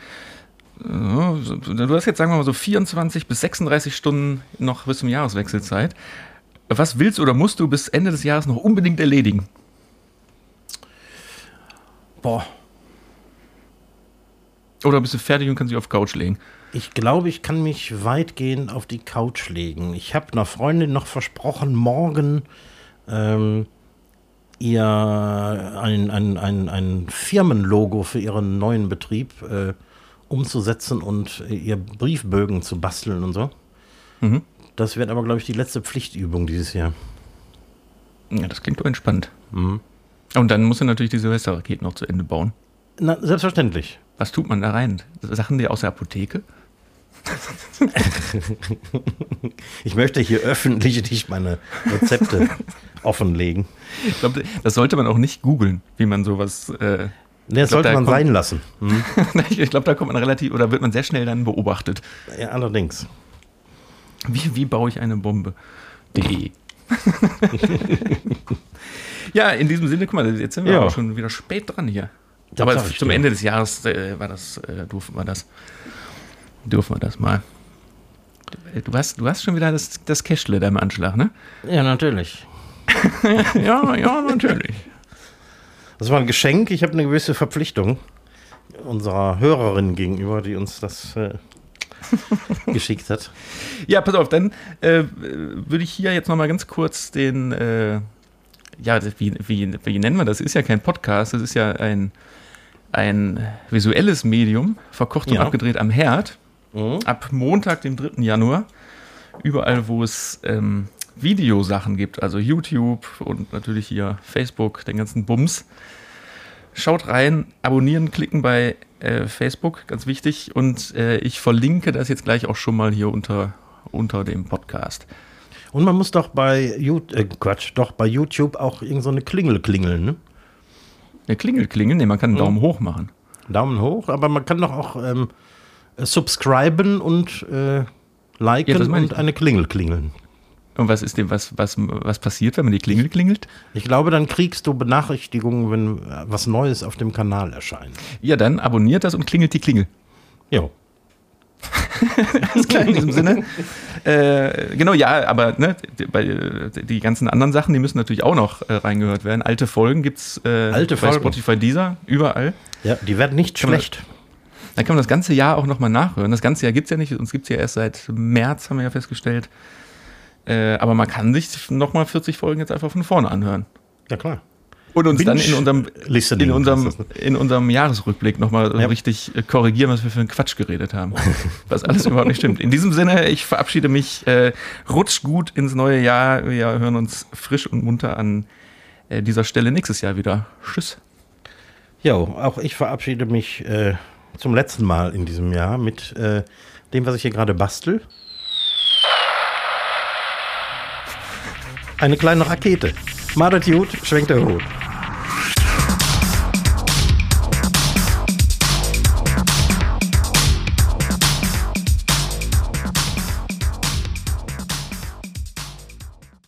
äh, Du hast jetzt, sagen wir mal, so 24 bis 36 Stunden noch bis zum Jahreswechselzeit. Was willst oder musst du bis Ende des Jahres noch unbedingt erledigen? Boah, Oder bist du fertig und kannst dich auf Couch legen? ich glaube, ich kann mich weitgehend auf die Couch legen. Ich habe einer Freundin noch versprochen, morgen ähm, ihr ein, ein, ein, ein Firmenlogo für ihren neuen Betrieb äh, umzusetzen und ihr Briefbögen zu basteln und so. Mhm. Das wird aber, glaube ich, die letzte Pflichtübung dieses Jahr. Ja, das klingt doch entspannt. Mhm. Und dann musst du natürlich die Silvesterraketen noch zu Ende bauen. Na, selbstverständlich. Was tut man da rein? Sachen die aus der Apotheke? [LAUGHS] Ich möchte hier öffentlich nicht meine Rezepte [LAUGHS] offenlegen. Ich glaube, das sollte man auch nicht googeln, wie man sowas. Äh, Nee, das glaub, sollte da man kommt- sein lassen. [LAUGHS] Hm? ich glaube, da kommt man relativ oder wird man sehr schnell dann beobachtet. Ja, allerdings. Wie, wie baue ich eine Bombe? De. ja, in diesem Sinne, guck mal, jetzt sind wir Ja. auch schon wieder spät dran hier. Das Aber zum. Ende des Jahres äh, war das, äh, durften wir das. Dürfen wir das mal. Du hast, du hast schon wieder das, das Cashle da im Anschlag, ne? Ja, natürlich. [LAUGHS] ja, ja, natürlich. Das war ein Geschenk. Ich habe eine gewisse Verpflichtung unserer Hörerin gegenüber, die uns das äh, [LAUGHS] geschickt hat. Ja, pass auf, dann äh, würde ich hier jetzt nochmal ganz kurz den, äh, ja, wie, wie, wie nennen wir das? Ist ja kein Podcast, das ist ja ein, ein visuelles Medium, verkocht und Ja. abgedreht am Herd. Mhm. Ab Montag, dem 3. Januar, überall, wo es ähm, Videosachen gibt, also YouTube und natürlich hier Facebook, den ganzen Bums. Schaut rein, abonnieren, klicken bei äh, Facebook, ganz wichtig. Und äh, ich verlinke das jetzt gleich auch schon mal hier unter, unter dem Podcast. Und man muss doch bei YouTube, äh, Quatsch, doch bei YouTube auch irgend so eine Klingel klingeln, ne? Eine Klingel klingeln, nee, man kann einen Daumen hoch machen. Daumen hoch, aber man kann doch auch ähm, äh, subscriben und äh, liken Ja, und eine Klingel klingeln. Und was ist dem, was, was, was passiert, wenn man die Klingel klingelt? Ich glaube, dann kriegst du Benachrichtigungen, wenn äh, was Neues auf dem Kanal erscheint. Ja, dann abonniert das und klingelt die Klingel. Jo. [LAUGHS] Alles klar in diesem Sinne. Äh, genau, ja, aber ne, die, äh, die ganzen anderen Sachen, die müssen natürlich auch noch äh, reingehört werden. Alte Folgen gibt's äh, Alte bei Folgen. Spotify, Deezer, überall. Ja, die werden nicht Kann man- schlecht. Da kann man das ganze Jahr auch nochmal nachhören. Das ganze Jahr gibt's ja nicht, uns gibt's ja erst seit März, haben wir ja festgestellt. Äh, aber man kann sich nochmal 40 Folgen jetzt einfach von vorne anhören. Ja, klar. Und uns dann in unserem, Listening in unserem, in unserem Jahresrückblick nochmal Ja. richtig äh, korrigieren, was wir für einen Quatsch geredet haben. [LAUGHS] was alles überhaupt nicht stimmt. In diesem Sinne, ich verabschiede mich. Äh, rutscht gut ins neue Jahr. Wir hören uns frisch und munter an äh, dieser Stelle nächstes Jahr wieder. Tschüss. Jo, auch ich verabschiede mich äh, zum letzten Mal in diesem Jahr mit äh, dem, was ich hier gerade bastel. Eine kleine Rakete. Madet gut, schwenkt der Hut.